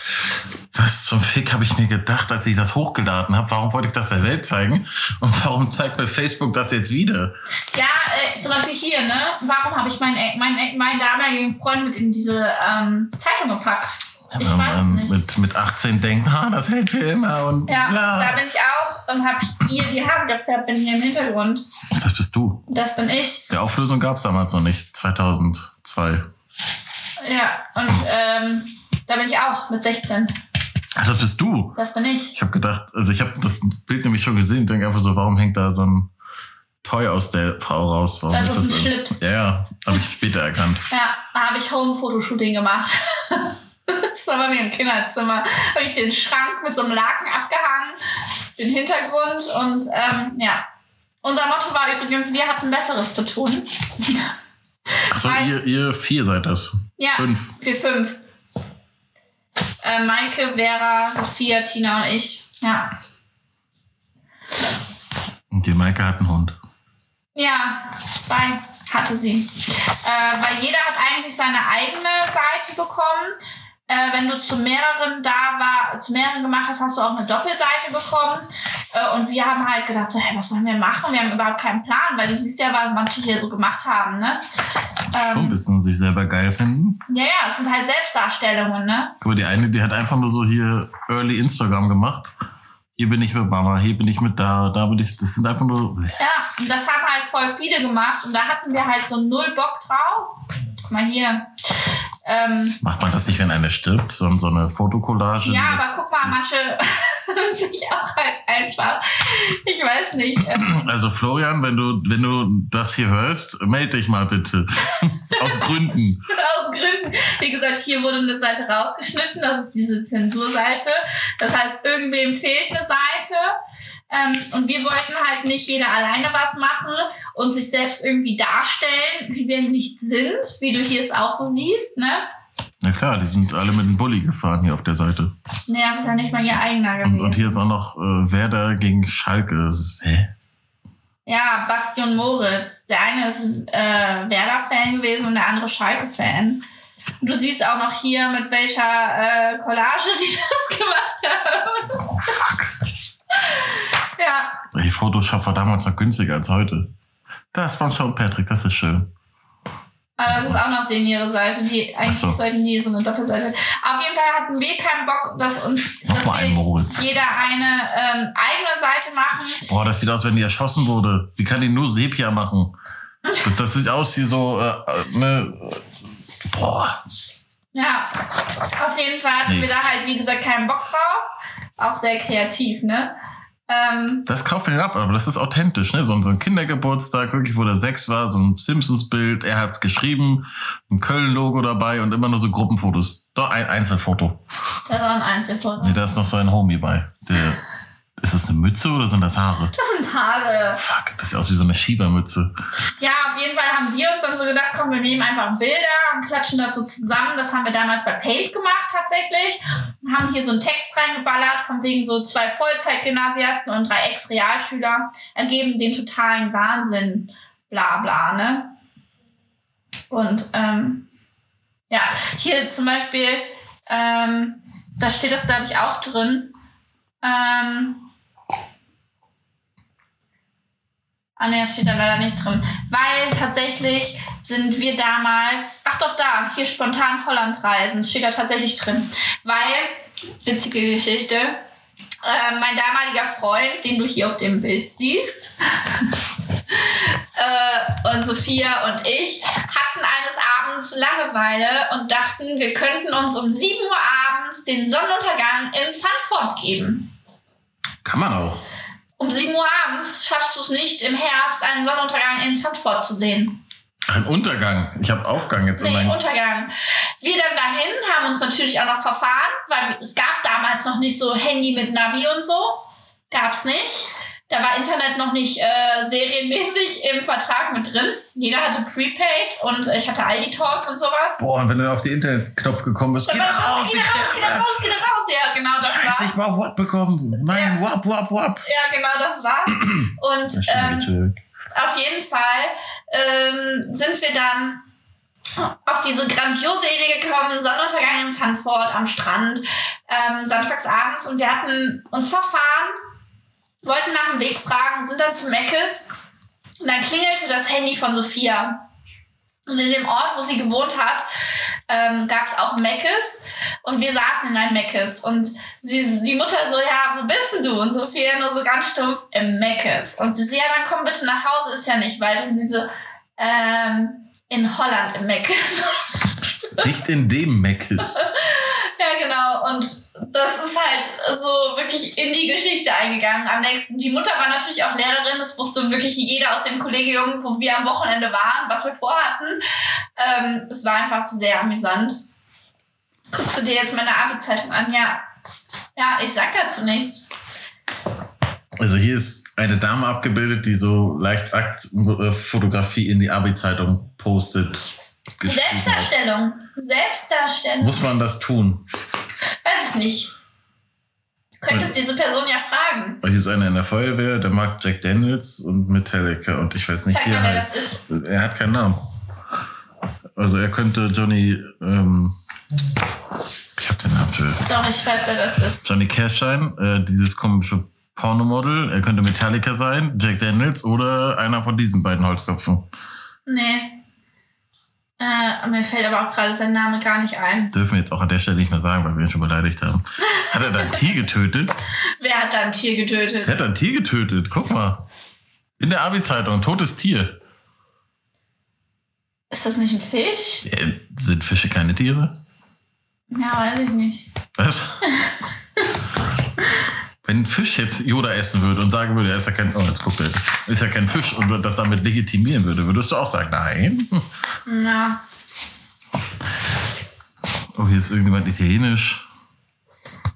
was zum Fick habe ich mir gedacht, als ich das hochgeladen habe? Warum wollte ich das der Welt zeigen? Und warum zeigt mir Facebook das jetzt wieder? Ja, äh, zum Beispiel hier, ne? Warum habe ich meinen, meinen, meinen damaligen Freund mit in diese ähm, Zeitung gepackt? Ähm, ähm, mit, mit 18 denken, ah, das hält für immer und Ja, bla. da bin ich auch und habe ihr die Haare gefärbt, bin hier im Hintergrund. Das bist du. Das bin ich. Die Auflösung gab es damals noch nicht, 2002. Ja, und ähm, da bin ich auch mit 16. Ach, das bist du. Das bin ich. Ich habe gedacht, also ich habe das Bild nämlich schon gesehen, denke einfach so, warum hängt da so ein Toy aus der Frau raus? Warum Das ist ein denn- Schlips. Ja, ja, habe ich später erkannt. Ja, da habe ich Home-Fotoshooting gemacht. das war bei mir im Kinderzimmer. Habe ich den Schrank mit so einem Laken abgehangen, den Hintergrund und ähm, ja. Unser Motto war übrigens, wir hatten Besseres zu tun. Achso, Weil- ihr, ihr vier seid das. Ja, Fünf. wir fünf. Äh, Maike, Vera, Sophia, Tina und ich. Ja. Und die Maike hat einen Hund. Ja, zwei hatte sie. Äh, weil jeder hat eigentlich seine eigene Seite bekommen. Äh, wenn du zu mehreren da war, zu mehreren gemacht hast, hast du auch eine Doppelseite bekommen. Äh, und wir haben halt gedacht, so, hey, was sollen wir machen? Wir haben überhaupt keinen Plan, weil du siehst ja, was manche hier so gemacht haben, ne? Schon ein Ähm, bisschen sich selber geil finden. ja, ja, es sind halt Selbstdarstellungen, ne? Guck mal, die eine, die hat einfach nur so hier Early Instagram gemacht. hier bin ich mit Mama, hier bin ich mit da, da bin ich. Das sind einfach nur. Ja, und das haben halt voll viele gemacht und da hatten wir halt so null Bock drauf. Guck mal hier. Ähm, Macht man das nicht, wenn einer stirbt? So, so eine Fotokollage? ja, aber guck mal, manche sich auch halt einfach. Ich weiß nicht. Ähm, Also Florian, wenn du, wenn du das hier hörst, melde dich mal bitte. Aus Gründen. aus Gründen. Wie gesagt, hier wurde eine Seite rausgeschnitten. Das ist diese Zensurseite. Das heißt, irgendwem fehlt eine Seite. Ähm, und wir wollten halt nicht jeder alleine was machen und sich selbst irgendwie darstellen, wie wir nicht sind, wie du hier es auch so siehst, ne? Na klar, die sind alle mit dem Bulli gefahren hier auf der Seite. Nee, das ist ja nicht mal ihr eigener Und, gewesen. und hier ist auch noch äh, Werder gegen Schalke. Hä? Ja, Bastion Moritz. Der eine ist äh, Werder-Fan gewesen und der andere Schalke-Fan. Und du siehst auch noch hier, mit welcher äh, Collage die das gemacht haben. Oh fuck. Ja, Die Photoshop war damals noch günstiger als heute. Das war schon Patrick, das ist schön. aber das ist auch noch denen ihre Seite. Die eigentlich so. sollten die so eine Doppelseite. Auf jeden Fall hatten wir keinen Bock, dass uns dass jeder eine ähm, eigene Seite machen. Boah, das sieht aus, wenn die erschossen wurde. Wie kann die nur Sepia machen? Das, das sieht aus wie so, äh, äh, ne. Boah. Ja, auf jeden Fall hatten Nee. wir da halt, wie gesagt, keinen Bock drauf. Auch sehr kreativ, ne? Ähm, Das kauft ihn ab, aber das ist authentisch, ne? So, ein- so ein Kindergeburtstag, wirklich, wo der sechs war, so ein Simpsons-Bild, er hat's geschrieben, ein Köln-Logo dabei und immer nur so Gruppenfotos. Doch, ein Einzelfoto. ist auch ein Einzelfoto. Nee, da ist noch so ein Homie bei. Der, ist das eine Mütze oder sind das Haare? Das sind Haare. Fuck, das sieht aus wie so eine Schiebermütze. Ja, auf jeden Fall haben wir uns dann so gedacht, komm, wir nehmen einfach Bilder und klatschen das so zusammen. Das haben wir damals bei Paint gemacht tatsächlich. Und haben hier so einen Text reingeballert, von wegen so zwei Vollzeitgymnasiasten und drei Ex-Realschüler ergeben den totalen Wahnsinn. Bla bla, ne? Und ähm, ja, hier zum Beispiel, ähm, da steht das, glaube ich, auch drin. Ähm, Ah ne, das steht da leider nicht drin. Weil tatsächlich sind wir damals, ach doch da, hier spontan Holland reisen, steht da tatsächlich drin. Weil, witzige Geschichte, äh, mein damaliger Freund, den du hier auf dem Bild siehst, äh, und Sophia und ich hatten eines Abends Langeweile und dachten, wir könnten uns um 7 Uhr abends den Sonnenuntergang in Sanford geben. Kann man auch. Um 7 Uhr abends schaffst du es nicht, im Herbst einen Sonnenuntergang in Sanford zu sehen. Ein Untergang. Ich habe Aufgang jetzt in Nee, meinem. Untergang. Wir dann dahin, haben uns natürlich auch noch verfahren, weil es gab damals noch nicht so Handy mit Navi und so. Gab's nicht. Da war Internet noch nicht äh, serienmäßig im Vertrag mit drin. Jeder hatte Prepaid und ich hatte Aldi Talk und sowas. Boah, und wenn du auf den Internetknopf gekommen bist, geh raus, geh ich raus, geh raus, geh raus. Ja, genau das Scheiße, ich war. mal Wort bekommen. Nein, Ja. wap, wap, wap. Ja, genau das war. Und ähm, auf jeden Fall ähm, sind wir dann auf diese grandiose Idee gekommen, Sonnenuntergang in Sanford am Strand, ähm, samstagsabends und wir hatten uns verfahren, wollten nach dem Weg fragen, sind dann zu Meckes und dann klingelte das Handy von Sophia. Und in dem Ort, wo sie gewohnt hat, ähm, gab es auch Meckes und wir saßen in einem Meckes und sie, die Mutter so, ja, wo bist denn du? Und Sophia nur so ganz stumpf, im Meckes. Und sie so, ja, dann komm bitte nach Hause, ist ja nicht weit. Und sie so, ähm, in Holland im Meckes. Nicht in dem Meckes. ja, genau. Und das ist halt so wirklich in die Geschichte eingegangen. Am nächsten, die Mutter war natürlich auch Lehrerin. Das wusste wirklich jeder aus dem Kollegium, wo wir am Wochenende waren, was wir vorhatten. Ähm, es war einfach sehr amüsant. Guckst du dir jetzt meine Abi-Zeitung an? Ja. Ja, ich sag dazu nichts. Also hier ist eine Dame abgebildet, die so leicht Aktfotografie in die Abi-Zeitung postet. Hat. Selbstdarstellung. Selbstdarstellung. Muss man das tun? Weiß ich nicht. Du könntest diese Person ja fragen. Hier ist einer in der Feuerwehr, der mag Jack Daniels und Metallica und ich weiß nicht, Sag wie mal, er wer das heißt. ist. Er hat keinen Namen. Also er könnte Johnny, ähm, ich hab den Namen für Doch, ich weiß, wer das ist. Johnny Cash sein, äh, dieses komische Pornomodel. Er könnte Metallica sein, Jack Daniels oder einer von diesen beiden Holzköpfen. Nee. Äh, mir fällt aber auch gerade sein Name gar nicht ein. Dürfen wir jetzt auch an der Stelle nicht mehr sagen, weil wir ihn schon beleidigt haben. Hat er da ein Tier getötet? Wer hat da ein Tier getötet? Der hat da ein Tier getötet. Guck mal. In der Abi-Zeitung, totes Tier. Ist das nicht ein Fisch? Äh, sind Fische keine Tiere? Ja, weiß ich nicht. Was? Wenn ein Fisch jetzt Yoda essen würde und sagen würde, er ist ja kein, oh, jetzt guckt er, ist ja kein Fisch und das damit legitimieren würde, würdest du auch sagen, nein. Ja. Oh, hier ist irgendjemand italienisch.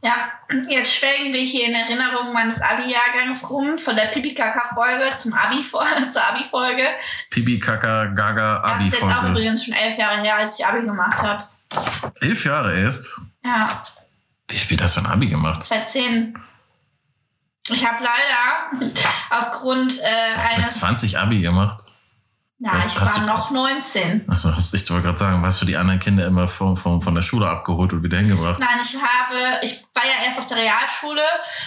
Ja, jetzt schwelgen wir hier in Erinnerung meines Abi-Jahrgangs rum, von der Pipi-Kaka-Folge zum Abi zur Abi-Folge. Pipi, Kaka, Gaga, Das ist jetzt auch übrigens schon elf Jahre her, als ich Abi gemacht habe. Elf Jahre erst. Ja, Wie spät hast du ein Abi gemacht? 2010. Ich habe leider aufgrund äh, eines. 20 Abi gemacht. Ja, Was ich war du- noch 19. Also, hast, ich wollte gerade sagen, hast du die anderen Kinder immer von, von, von der Schule abgeholt und wieder hingebracht? Nein, ich habe, ich war ja erst auf der Realschule,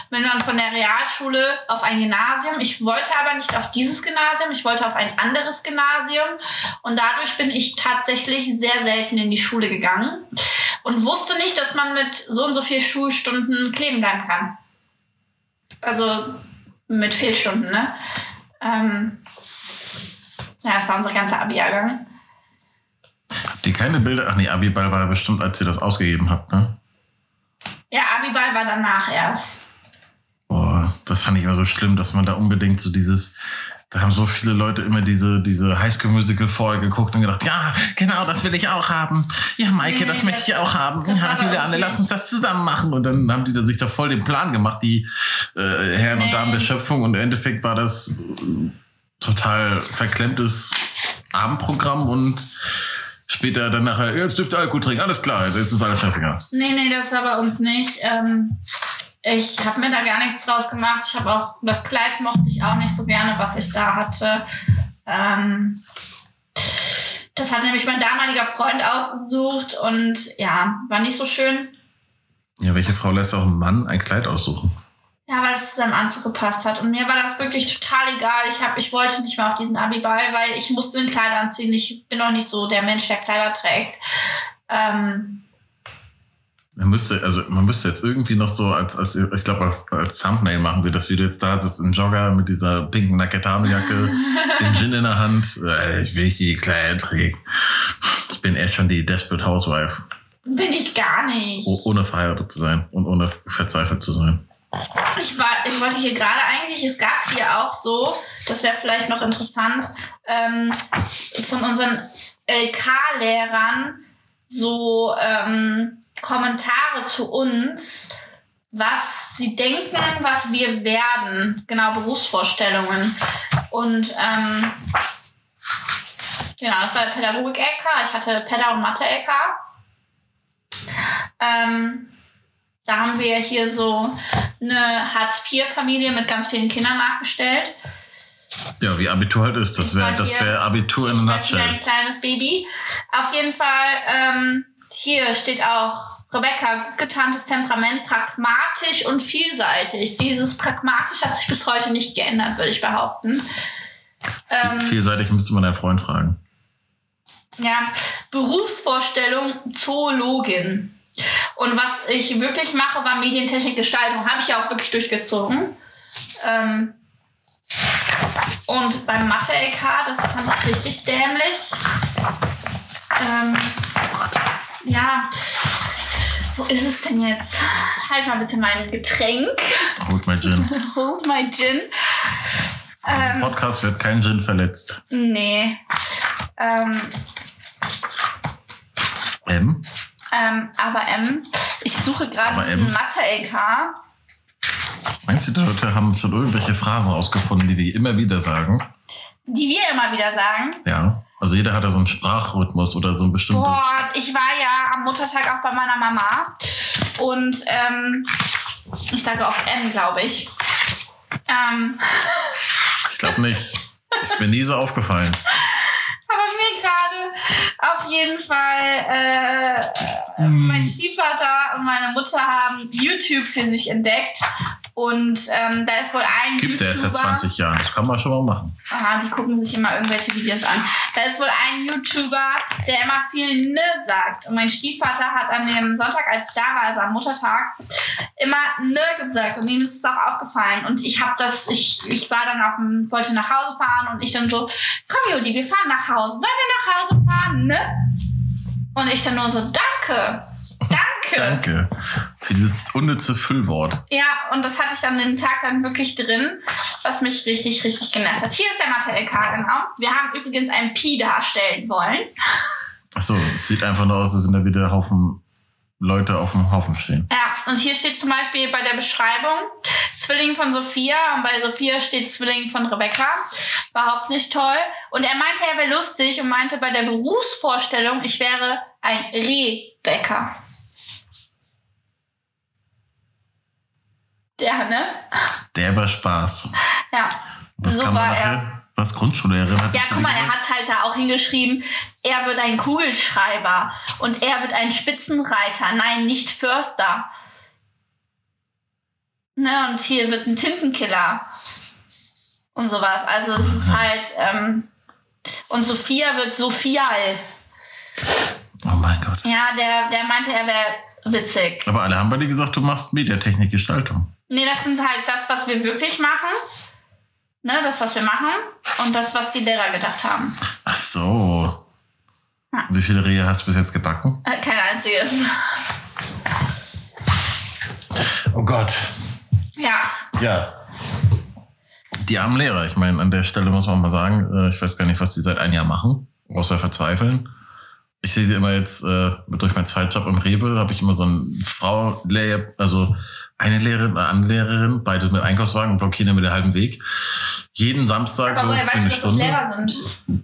bin dann von der Realschule auf ein Gymnasium. Ich wollte aber nicht auf dieses Gymnasium, ich wollte auf ein anderes Gymnasium. Und dadurch bin ich tatsächlich sehr selten in die Schule gegangen und wusste nicht, dass man mit so und so viel Schulstunden kleben bleiben kann. Also mit Fehlstunden, ne? Ähm, ja, das war unser ganzer Abi-Jahrgang. Habt ihr keine Bilder? Ach nee, Abi-Ball war ja bestimmt, als ihr das ausgegeben habt, ne? Ja, Abi-Ball war danach erst. Boah, das fand ich immer so schlimm, dass man da unbedingt so dieses, da haben so viele Leute immer diese, diese Highschool-Musical-Folge geguckt und gedacht, ja, genau, das will ich auch haben. Ja, Maike, Nee, das möchte ich auch haben. Ja, Juliane, lass uns das zusammen machen. Und dann haben die da sich da voll den Plan gemacht, die äh, Herren und Nee. Damen der Schöpfung. Und im Endeffekt war das äh, total verklemmtes Abendprogramm und später dann nachher, jetzt dürft ihr Alkohol trinken, alles klar, jetzt ist alles scheißegal. Nee, nee, das war bei uns nicht. Ähm, ich habe mir da gar nichts draus gemacht. Ich habe auch, das Kleid mochte ich auch nicht so gerne, was ich da hatte. Ähm, das hat nämlich mein damaliger Freund ausgesucht und ja, war nicht so schön. Ja, welche Frau lässt auch einem Mann ein Kleid aussuchen? Ja, weil es zu seinem Anzug gepasst hat. Und mir war das wirklich total egal. Ich, hab, ich wollte nicht mehr auf diesen Abiball, weil ich musste ein Kleid anziehen. Ich bin auch nicht so der Mensch, der Kleider trägt. Ähm, Man müsste, also man müsste jetzt irgendwie noch so als, als ich glaube, als Thumbnail machen wir das Video jetzt da, sitzt ein Jogger mit dieser pinken Naketano-Jacke, den Gin in der Hand. Äh, Ich will die Kleider trägt. Ich bin echt schon die Desperate Housewife, bin ich gar nicht. oh- ohne verheiratet zu sein und ohne verzweifelt zu sein. Ich, war, ich wollte hier gerade eigentlich, es gab hier auch so, das wäre vielleicht noch interessant, ähm, von unseren LK-Lehrern so ähm, Kommentare zu uns, was sie denken, was wir werden. Genau, Berufsvorstellungen. Und ähm, genau, das war der Pädagogik-LK. Ich hatte Päda- und Mathe-LK. Ähm, da haben wir hier so eine Hartz-IV-Familie mit ganz vielen Kindern nachgestellt. Ja, wie Abitur halt ist. Das wäre das wär Abitur in a bin ein nutshell. kleines Baby. Auf jeden Fall, ähm, hier steht auch Rebecca, getarntes Temperament, pragmatisch und vielseitig. Dieses pragmatisch hat sich bis heute nicht geändert, würde ich behaupten. Ähm, Vielseitig müsste man deinen Freund fragen. Ja, Berufsvorstellung Zoologin. Und was ich wirklich mache, war Medientechnik Gestaltung. Habe ich ja auch wirklich durchgezogen. Ähm, und beim Mathe-LK, das fand ich richtig dämlich. Ähm, ja, wo ist es denn jetzt? Halt mal bitte mein Getränk. Holt mein Gin. Hold my Gin. Im Ähm, Podcast wird kein Gin verletzt. nee. Ähm, M? Ähm, aber M, ich suche gerade diesen? Mathe-LK. Meinst du, die Leute haben schon irgendwelche Phrasen ausgefunden, die wir immer wieder sagen? die wir immer wieder sagen. Ja. Also jeder hat da so einen Sprachrhythmus oder so ein bestimmtes. Boah, ich war ja am Muttertag auch bei meiner Mama. Und ähm, ich sage oft M, glaube ich. Ähm, Ich glaube nicht. Ist mir nie so aufgefallen. aber mir gerade auf jeden Fall, äh, mein Stiefvater und meine Mutter haben YouTube für sich entdeckt. Und ähm, da ist wohl ein Gibt's ja erst seit YouTuber- 20 Jahren. Das kann man schon mal machen. Aha, die gucken sich immer irgendwelche Videos an. Da ist wohl ein YouTuber, der immer viel Ne sagt. Und mein Stiefvater hat an dem Sonntag, als ich da war, also am Muttertag, immer Ne gesagt. Und ihm ist es auch aufgefallen. Und ich habe das, ich, ich war dann auf dem, wollte nach Hause fahren und ich dann so, komm Juli, wir fahren nach Hause. Sollen wir nach Hause fahren, ne? Und ich dann nur so, danke. Danke. Danke für dieses unnütze Füllwort. Ja, und das hatte ich an dem Tag dann wirklich drin, was mich richtig, richtig genervt hat. Hier ist der Mathe-LK, genau. Wir haben übrigens ein Pi darstellen wollen. Achso, es sieht einfach nur aus, als wenn da wieder Haufen Leute auf dem Haufen stehen. Ja, und hier steht zum Beispiel bei der Beschreibung Zwilling von Sophia und bei Sophia steht Zwilling von Rebecca. Überhaupt nicht toll. Und er meinte, er wäre lustig und meinte bei der Berufsvorstellung, ich wäre ein Rebecca. Der, ne? Der war Spaß. Ja. Was so kam war er. Was Grundschullehrerin hat Ja, guck mal, er hat halt da auch hingeschrieben, er wird ein Kugelschreiber und er wird ein Spitzenreiter. Nein, nicht Förster. Ne, und hier wird ein Tintenkiller. Und sowas. Also es ist halt, ähm, und Sophia wird Sophial. Oh mein Gott. Ja, der, der meinte, er wäre witzig. Aber alle haben bei dir gesagt, du machst Mediatechnik Gestaltung. Nee, das sind halt das, was wir wirklich machen. Ne, das, was wir machen. Und das, was die Lehrer gedacht haben. Ach so. Ja. Wie viele Rehe hast du bis jetzt gebacken? Äh, Kein einziges. Oh Gott. Ja. Ja. Die armen Lehrer, ich meine, an der Stelle muss man mal sagen, äh, ich weiß gar nicht, was die seit einem Jahr machen, außer verzweifeln. Ich sehe sie immer jetzt, äh, durch meinen Zweitjob im Rewe, habe ich immer so eine Frau, also eine Lehrerin, eine andere Lehrerin, beide mit Einkaufswagen und blockieren dann mit der halben Weg. Jeden Samstag Aber so für eine Stunde. Lehrer sind?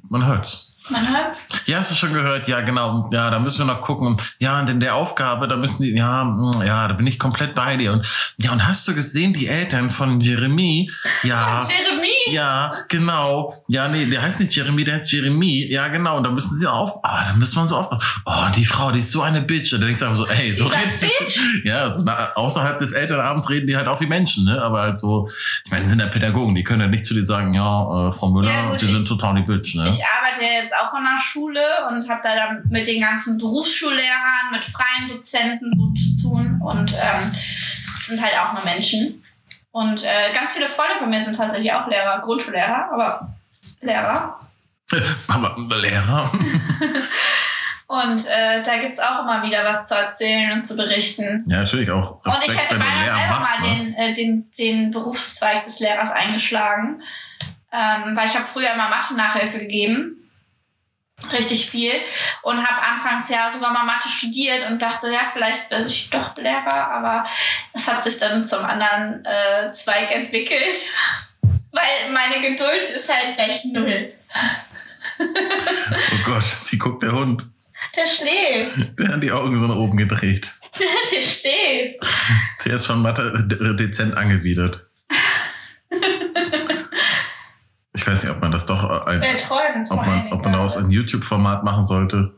Man hört's. Man hört's. Ja, hast du schon gehört? Ja, genau. Ja, da müssen wir noch gucken. Ja, und in der Aufgabe, da müssen die, ja, mm, ja, da bin ich komplett bei dir. Und ja, und hast du gesehen, die Eltern von Jeremy? Ja. Jeremie! Ja, genau. Ja, nee, der heißt nicht Jeremy, der heißt Jeremy. Ja, genau. Und da müssen sie auf. Ah, da müssen wir uns auf. Oh, die Frau, die ist so eine Bitch. Und dann denkst du einfach so, ey, so redet. Bitch? Ja, so na, außerhalb des Elternabends reden die halt auch wie Menschen, ne? Aber halt so, ich meine, die sind ja Pädagogen, die können ja nicht zu dir sagen, ja, äh, Frau Müller, Ja, gut, sie ich- sind total die Bitch, ne? Ich arbeite ja jetzt auch in der Schule und habe da dann mit den ganzen Berufsschullehrern, mit freien Dozenten so zu tun. Und ähm, sind halt auch nur Menschen. Und äh, ganz viele Freunde von mir sind tatsächlich auch Lehrer, Grundschullehrer, aber Lehrer. Aber Lehrer. Und äh, da gibt's auch immer wieder was zu erzählen und zu berichten. Ja, natürlich auch Und ich Respekt, hätte beinahe selber machst. mal Ne? den, äh, den, den Berufszweig des Lehrers eingeschlagen. Ähm, weil ich habe früher immer Mathe-Nachhilfe gegeben. Richtig viel. Und habe anfangs ja sogar mal Mathe studiert und dachte, ja, vielleicht werde ich doch Lehrer. Aber es hat sich dann zum anderen äh, Zweig entwickelt. Weil meine Geduld ist halt echt null. Oh Gott, wie guckt der Hund? Der schläft. Der hat die Augen so nach oben gedreht. Der schläft. Der ist von Mathe de- dezent angewidert. Ich weiß nicht, ob man das doch ein, Der träumt vor ob man, ob man daraus ein YouTube-Format machen sollte.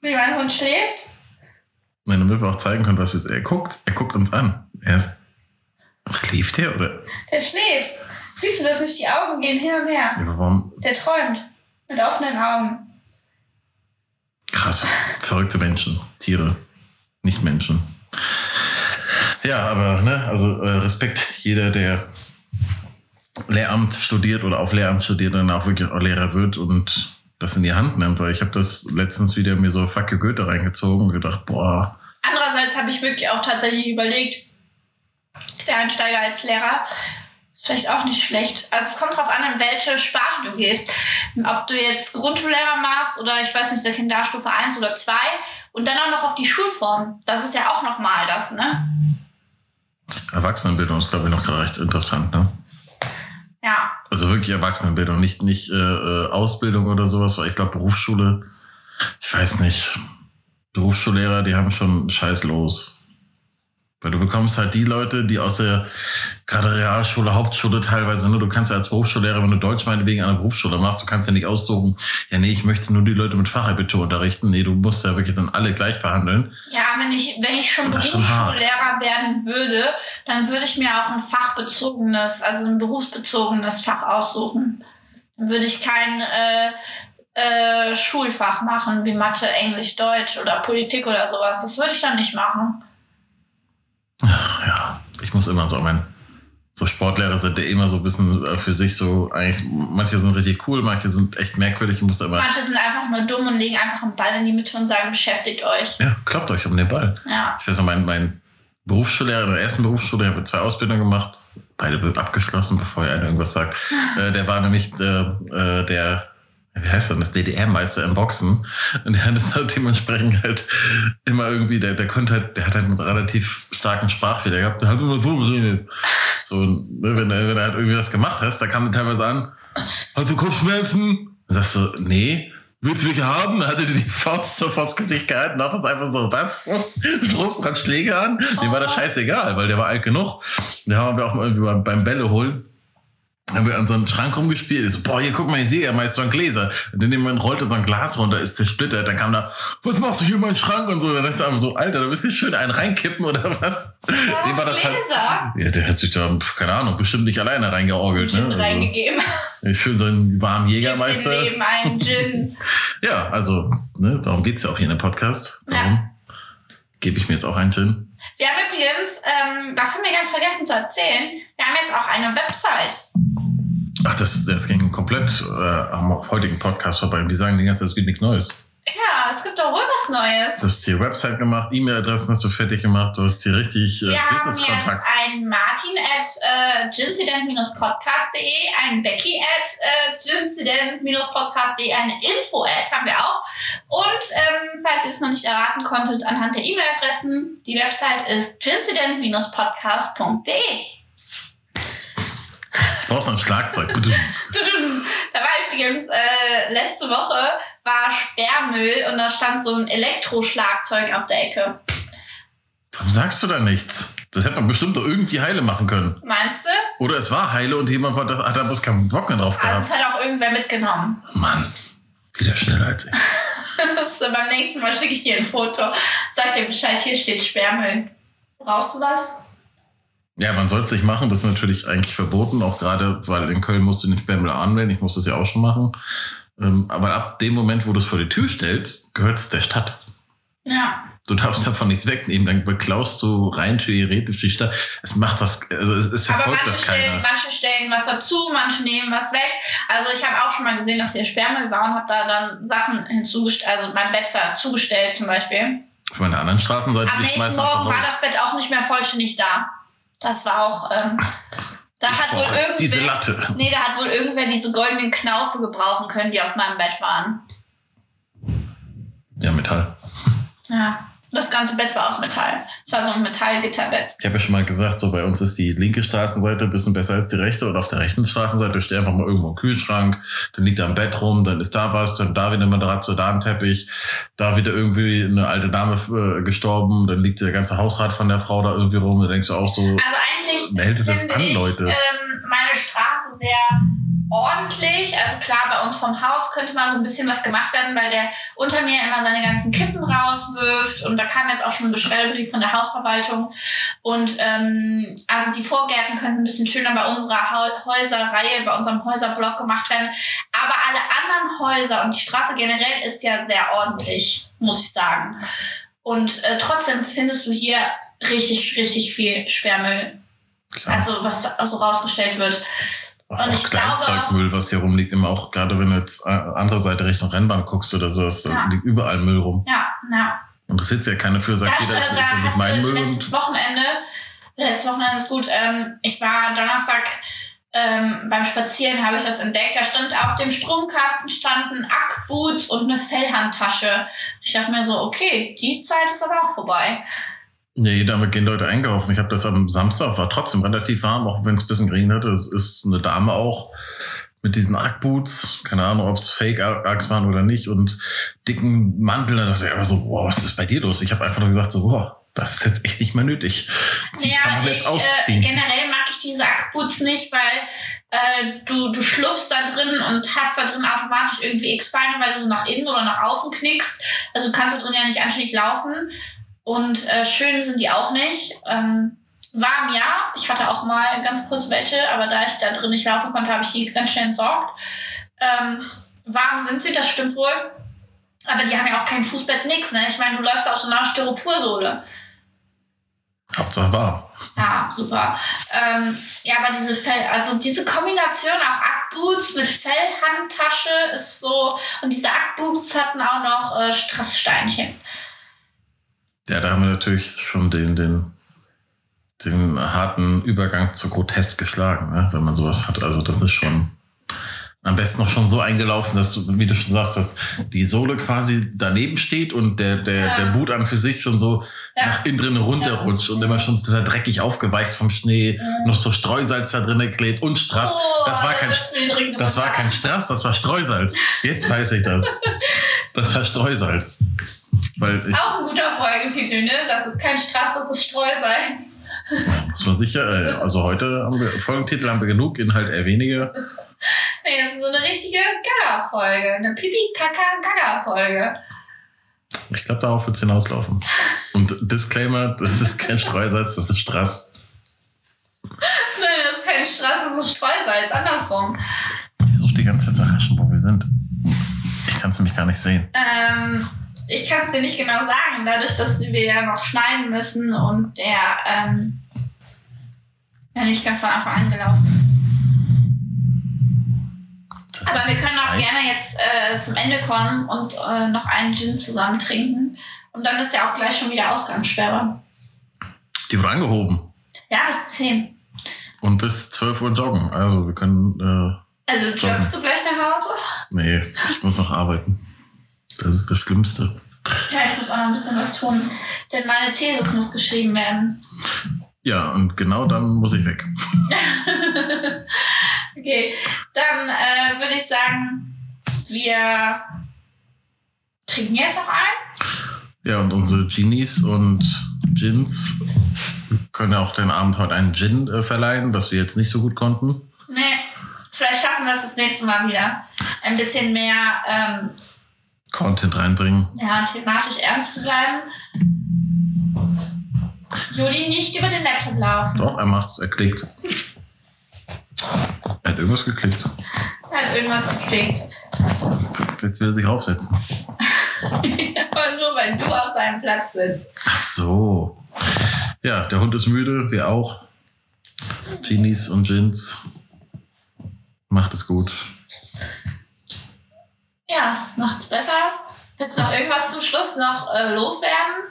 Wie mein Hund schläft? Wenn damit wir auch zeigen können, was wir, er guckt, er guckt uns an. Er schläft er oder? Der schläft. Siehst du das nicht? Die Augen gehen hin und her. Ja, aber warum? Der träumt. Mit offenen Augen. Krass. Verrückte Menschen, Tiere, nicht Menschen. Ja, aber ne, also äh, Respekt jeder, der Lehramt studiert oder auf Lehramt studiert und dann auch wirklich auch Lehrer wird und das in die Hand nimmt, weil ich habe das letztens wieder mir so you Goethe reingezogen und gedacht, boah, Andererseits habe ich wirklich auch tatsächlich überlegt, Quereinsteiger als Lehrer vielleicht auch nicht schlecht. Also es kommt drauf an, in welche Sparte du gehst. Ob du jetzt Grundschullehrer machst oder ich weiß nicht, der Kinderstufe 1 oder 2 und dann auch noch auf die Schulform. Das ist ja auch nochmal das, ne? Erwachsenenbildung ist glaube ich noch recht interessant, ne? Ja. Also wirklich Erwachsenenbildung, nicht, nicht äh, äh, Ausbildung oder sowas, weil ich glaube Berufsschule, ich weiß nicht, Berufsschullehrer, die haben schon Scheiß los. Weil du bekommst halt die Leute, die aus der gerade Realschule, Hauptschule teilweise, ne, du kannst ja als Berufsschullehrer, wenn du Deutsch meinetwegen an der Berufsschule machst, du kannst ja nicht aussuchen, ja nee, ich möchte nur die Leute mit Fachabitur unterrichten. Nee, du musst ja wirklich dann alle gleich behandeln. Ja, wenn ich, wenn ich schon. Berufsschullehrer werden würde, dann würde ich mir auch ein fachbezogenes, also ein berufsbezogenes Fach aussuchen. Dann würde ich kein äh, äh, Schulfach machen, wie Mathe, Englisch, Deutsch oder Politik oder sowas. Das würde ich dann nicht machen. Ach ja, ich muss immer so mein so Sportlehrer sind ja immer so ein bisschen äh, für sich so eigentlich manche sind richtig cool, manche sind echt merkwürdig, ich muss da immer Manche sind einfach nur dumm und legen einfach einen Ball in die Mitte und sagen, beschäftigt euch. ja, klappt euch um den Ball. Ja. Ich weiß noch, mein, mein Berufsschullehrer in der ersten Berufsschule, ich habe zwei Ausbildungen gemacht, beide abgeschlossen, bevor er einer irgendwas sagt. Äh, der war nämlich äh, äh, der, wie heißt denn, das DDR-Meister im Boxen. Und der hat es halt dementsprechend halt immer irgendwie, der, der konnte halt, der hat halt einen relativ starken Sprachfehler gehabt, der hat immer so geredet. So, ne, wenn, er- wenn er halt irgendwie was gemacht hast, da kam er teilweise an, hast du Kopfschmerzen? Dann sagst du, nee. Willst du mich haben? Dann hat er dir die Faust so vors Gesicht gehalten, hat uns einfach so, was? Stoßbrandschläge an? Dem war das scheißegal, weil der war alt genug. Da haben wir auch mal irgendwie beim- beim Bälle holen haben wir an so einen Schrank rumgespielt. Ich so, boah, hier guck mal, ich sehe ja meist so ein Gläser. Und in dem Moment rollte so ein Glas runter, ist zersplittert. Dann kam da, was machst du hier in meinen Schrank? Und so. Dann dachte ich einfach so, Alter, du willst hier schön einen reinkippen oder was? Dem war das halt, Gläser ja, der hat sich da, keine Ahnung, bestimmt nicht alleine reingeorgelt. Ne? Also, reingegeben. schön so einen warmen Jägermeister. Leben einen Gin. Ja, also, ne, darum geht's ja auch hier in dem Podcast. Darum gebe ich mir jetzt auch einen Gin. Wir haben übrigens, ähm, das haben wir ganz vergessen zu erzählen, wir haben jetzt auch eine Website. Ach, das, das ging komplett äh, am heutigen Podcast vorbei. Wir sagen die ganze Zeit, es gibt nichts Neues. Ja, es gibt doch wohl was Neues. Du hast die Website gemacht, E-Mail-Adressen hast du fertig gemacht, du hast hier richtig äh, Wir haben jetzt Business-Kontakt. einen Martin at äh, gincident-podcast.de, einen Becky at äh, gincident-podcast.de, eine Info-Ad haben wir auch. Und ähm, falls ihr es noch nicht erraten konntet, anhand der E-Mail-Adressen, die Website ist gincident-podcast.de. Du brauchst noch ein Schlagzeug. Da war übrigens äh, letzte Woche war Sperrmüll und da stand so ein Elektroschlagzeug auf der Ecke. Warum sagst du da nichts? Das hätte man bestimmt doch irgendwie heile machen können. Meinst du? Oder es war heile und jemand hat, da bloß keinen Bock mehr drauf Also gehabt. es hat auch irgendwer mitgenommen. Mann, wieder schneller als ich. so, beim nächsten Mal schicke ich dir ein Foto. Sag dir Bescheid, hier steht Sperrmüll. Brauchst du was? Ja, man soll es nicht machen, das ist natürlich eigentlich verboten, auch gerade, weil in Köln musst du den Sperrmüll anmelden, ich muss das ja auch schon machen. Ähm, aber ab dem Moment, wo du es vor die Tür stellst, gehört es der Stadt. Ja. Du darfst davon nichts wegnehmen, dann beklaust du rein theoretisch die Stadt. Es macht das, also es, es Aber verfolgt manche das stellen, keiner. manche stellen was dazu, manche nehmen was weg. Also ich habe auch schon mal gesehen, dass hier Sperrmüll war und habe da dann Sachen hinzugestellt, also mein Bett da zugestellt zum Beispiel. Auf meiner anderen Straßenseite Am nächsten Morgen war das Bett auch nicht mehr vollständig da. Das war auch. Ähm, da hat wohl jetzt diese irgendwer. Latte. Nee, da hat wohl irgendwer diese goldenen Knaufe gebrauchen können, die auf meinem Bett waren. Ja, Metall. Ja. Das ganze Bett war aus Metall. Es war so ein Metallgitterbett. Ich habe ja schon mal gesagt, so bei uns ist die linke Straßenseite ein bisschen besser als die rechte und auf der rechten Straßenseite steht einfach mal irgendwo ein Kühlschrank, dann liegt da ein Bett rum, dann ist da was, dann da wieder eine Matratze, da ein Teppich, da wieder irgendwie eine alte Dame äh, gestorben, dann liegt der ganze Hausrat von der Frau da irgendwie rum, da denkst du auch so, Also eigentlich Meldet das an, ich Leute. Ähm, meine Straße sehr ordentlich. Also klar, bei uns vom Haus könnte mal so ein bisschen was gemacht werden, weil der unter mir immer seine ganzen Kippen rauswirft. Und da kam jetzt auch schon ein Beschwerdebrief von der Hausverwaltung. Und ähm, also die Vorgärten könnten ein bisschen schöner bei unserer Häuserreihe, bei unserem Häuserblock gemacht werden. Aber alle anderen Häuser und die Straße generell ist ja sehr ordentlich, muss ich sagen. Und äh, trotzdem findest du hier richtig, richtig viel Sperrmüll. klar, Also was da so rausgestellt wird. Auch und ich glaube Kleinzeugmüll, was hier rumliegt, immer auch, gerade wenn du jetzt äh, andere Seite Richtung Rennbahn guckst oder so, da Ja. liegt überall Müll rum. Ja, ja. Interessiert sich ja keiner für, sagt Da, jeder, da, ist, da ist ja nicht mein Müll letztes Wochenende, letztes Wochenende ist gut, ähm, ich war Donnerstag ähm, beim Spazieren, habe ich das entdeckt. Da stand auf dem Stromkasten standen Ackboots und eine Fellhandtasche. Ich dachte mir so, okay, die Zeit ist aber auch vorbei. Nee, damit gehen Leute einkaufen. Ich habe das am Samstag, war trotzdem relativ warm, auch wenn es ein bisschen geregnet hat. Es ist eine Dame auch mit diesen Ackboots, keine Ahnung, ob es Fake-Acks waren oder nicht, und dicken Mantel. Da dachte ich einfach so, wow, was ist bei dir los? Ich habe einfach nur gesagt so, wow, das ist jetzt echt nicht mehr nötig. Die kann Naja, man ich, jetzt äh, ausziehen. generell mag ich diese Ackboots nicht, weil äh, du, du schlupfst da drin und hast da drin automatisch irgendwie X-Beine, weil du so nach innen oder nach außen knickst. Also du kannst da drin ja nicht anständig laufen. Und äh, schön sind die auch nicht. Ähm, warm ja. Ich hatte auch mal ganz kurz welche, aber da ich da drin nicht laufen konnte, habe ich die ganz schnell entsorgt. Ähm, warm sind sie, das stimmt wohl. Aber die haben ja auch kein Fußbett, nix. Ne? Ich meine, du läufst auf so einer Styroporsohle. Hauptsache warm. Ja, super. Ähm, ja, aber diese Fell, also diese Kombination auch Ackboots mit Fellhandtasche ist so. Und diese Ackboots hatten auch noch äh, Strasssteinchen. Ja, da haben wir natürlich schon den, den, den harten Übergang zu grotesk geschlagen, ne? wenn man sowas hat. Also das ist schon am besten noch schon so eingelaufen, dass du, wie du schon sagst, dass die Sohle quasi daneben steht und der, der, Ja. der Boot an für sich schon so Ja. nach innen drin runterrutscht und immer schon total dreckig aufgeweicht vom Schnee, noch so Streusalz da drin klebt und Strass. Oh, das war kein, dringend das war kein Strass, das war Streusalz. Jetzt weiß ich das. Das war Streusalz. Weil ich, Auch ein guter Folgentitel, ne? Das ist kein Strass, das ist Streusalz. muss man sicher, äh, also heute haben wir, Folgentitel haben wir genug, Inhalt eher weniger. Nee, das ist so eine richtige Gaga-Folge. Eine Pipi-Kaka-Gaga-Folge. Ich glaube, darauf wird es hinauslaufen. Und Disclaimer, das ist kein Streusalz, das ist Strass. Nein, das ist kein Strass, das ist Streusalz. Andersrum. Ich versuche die ganze Zeit zu haschen, wo wir sind. Ich kann es nämlich gar nicht sehen. Ähm, ich kann es dir nicht genau sagen, dadurch, dass wir ja noch schneiden müssen und der ähm, ja nicht ganz von Anfang an gelaufen. Das Aber wir können auch gerne jetzt äh, zum Ende kommen und äh, noch einen Gin zusammen trinken. Und dann ist ja auch gleich schon wieder Ausgangssperre. Die wurde angehoben. Ja, bis 10. Und bis 12 Uhr joggen. Also wir können, äh, Also joggst du gleich nach Hause? nee, ich muss noch arbeiten. Das ist das Schlimmste. Ja, ich muss auch noch ein bisschen was tun. Denn meine Thesis muss geschrieben werden. Ja, und genau dann muss ich weg. Okay, dann äh, würde ich sagen, wir trinken jetzt noch ein. Ja, und unsere Genies und Gins können ja auch den Abend heute einen Gin äh, verleihen, was wir jetzt nicht so gut konnten. Nee, vielleicht schaffen wir es das nächste Mal wieder. Ein bisschen mehr ähm, Content reinbringen. ja, thematisch ernst zu bleiben. Juli nicht über den Laptop laufen. Doch, er macht's, er klickt. Er hat irgendwas geklickt. Er hat irgendwas geklickt. Jetzt will er sich aufsetzen. Aber nur weil du auf seinem Platz sitzt. Ach so. Ja, der Hund ist müde, wir auch. Genies und Gins. Macht es gut. Ja, macht's besser. Willst du noch irgendwas zum Schluss noch äh, loswerden?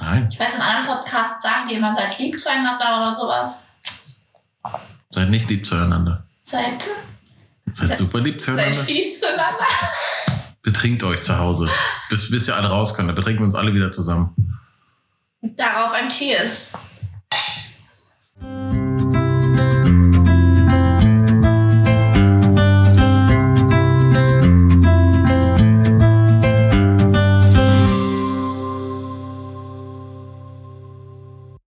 Nein, Ich weiß, in anderen Podcasts sagen die immer, seid lieb zueinander oder sowas. seid nicht lieb zueinander. Seid, Seid super lieb seid zueinander. fies zueinander. Betrinkt euch zu Hause. Bis, bis wir alle raus können. Dann betrinken wir uns alle wieder zusammen. Darauf ein Cheers.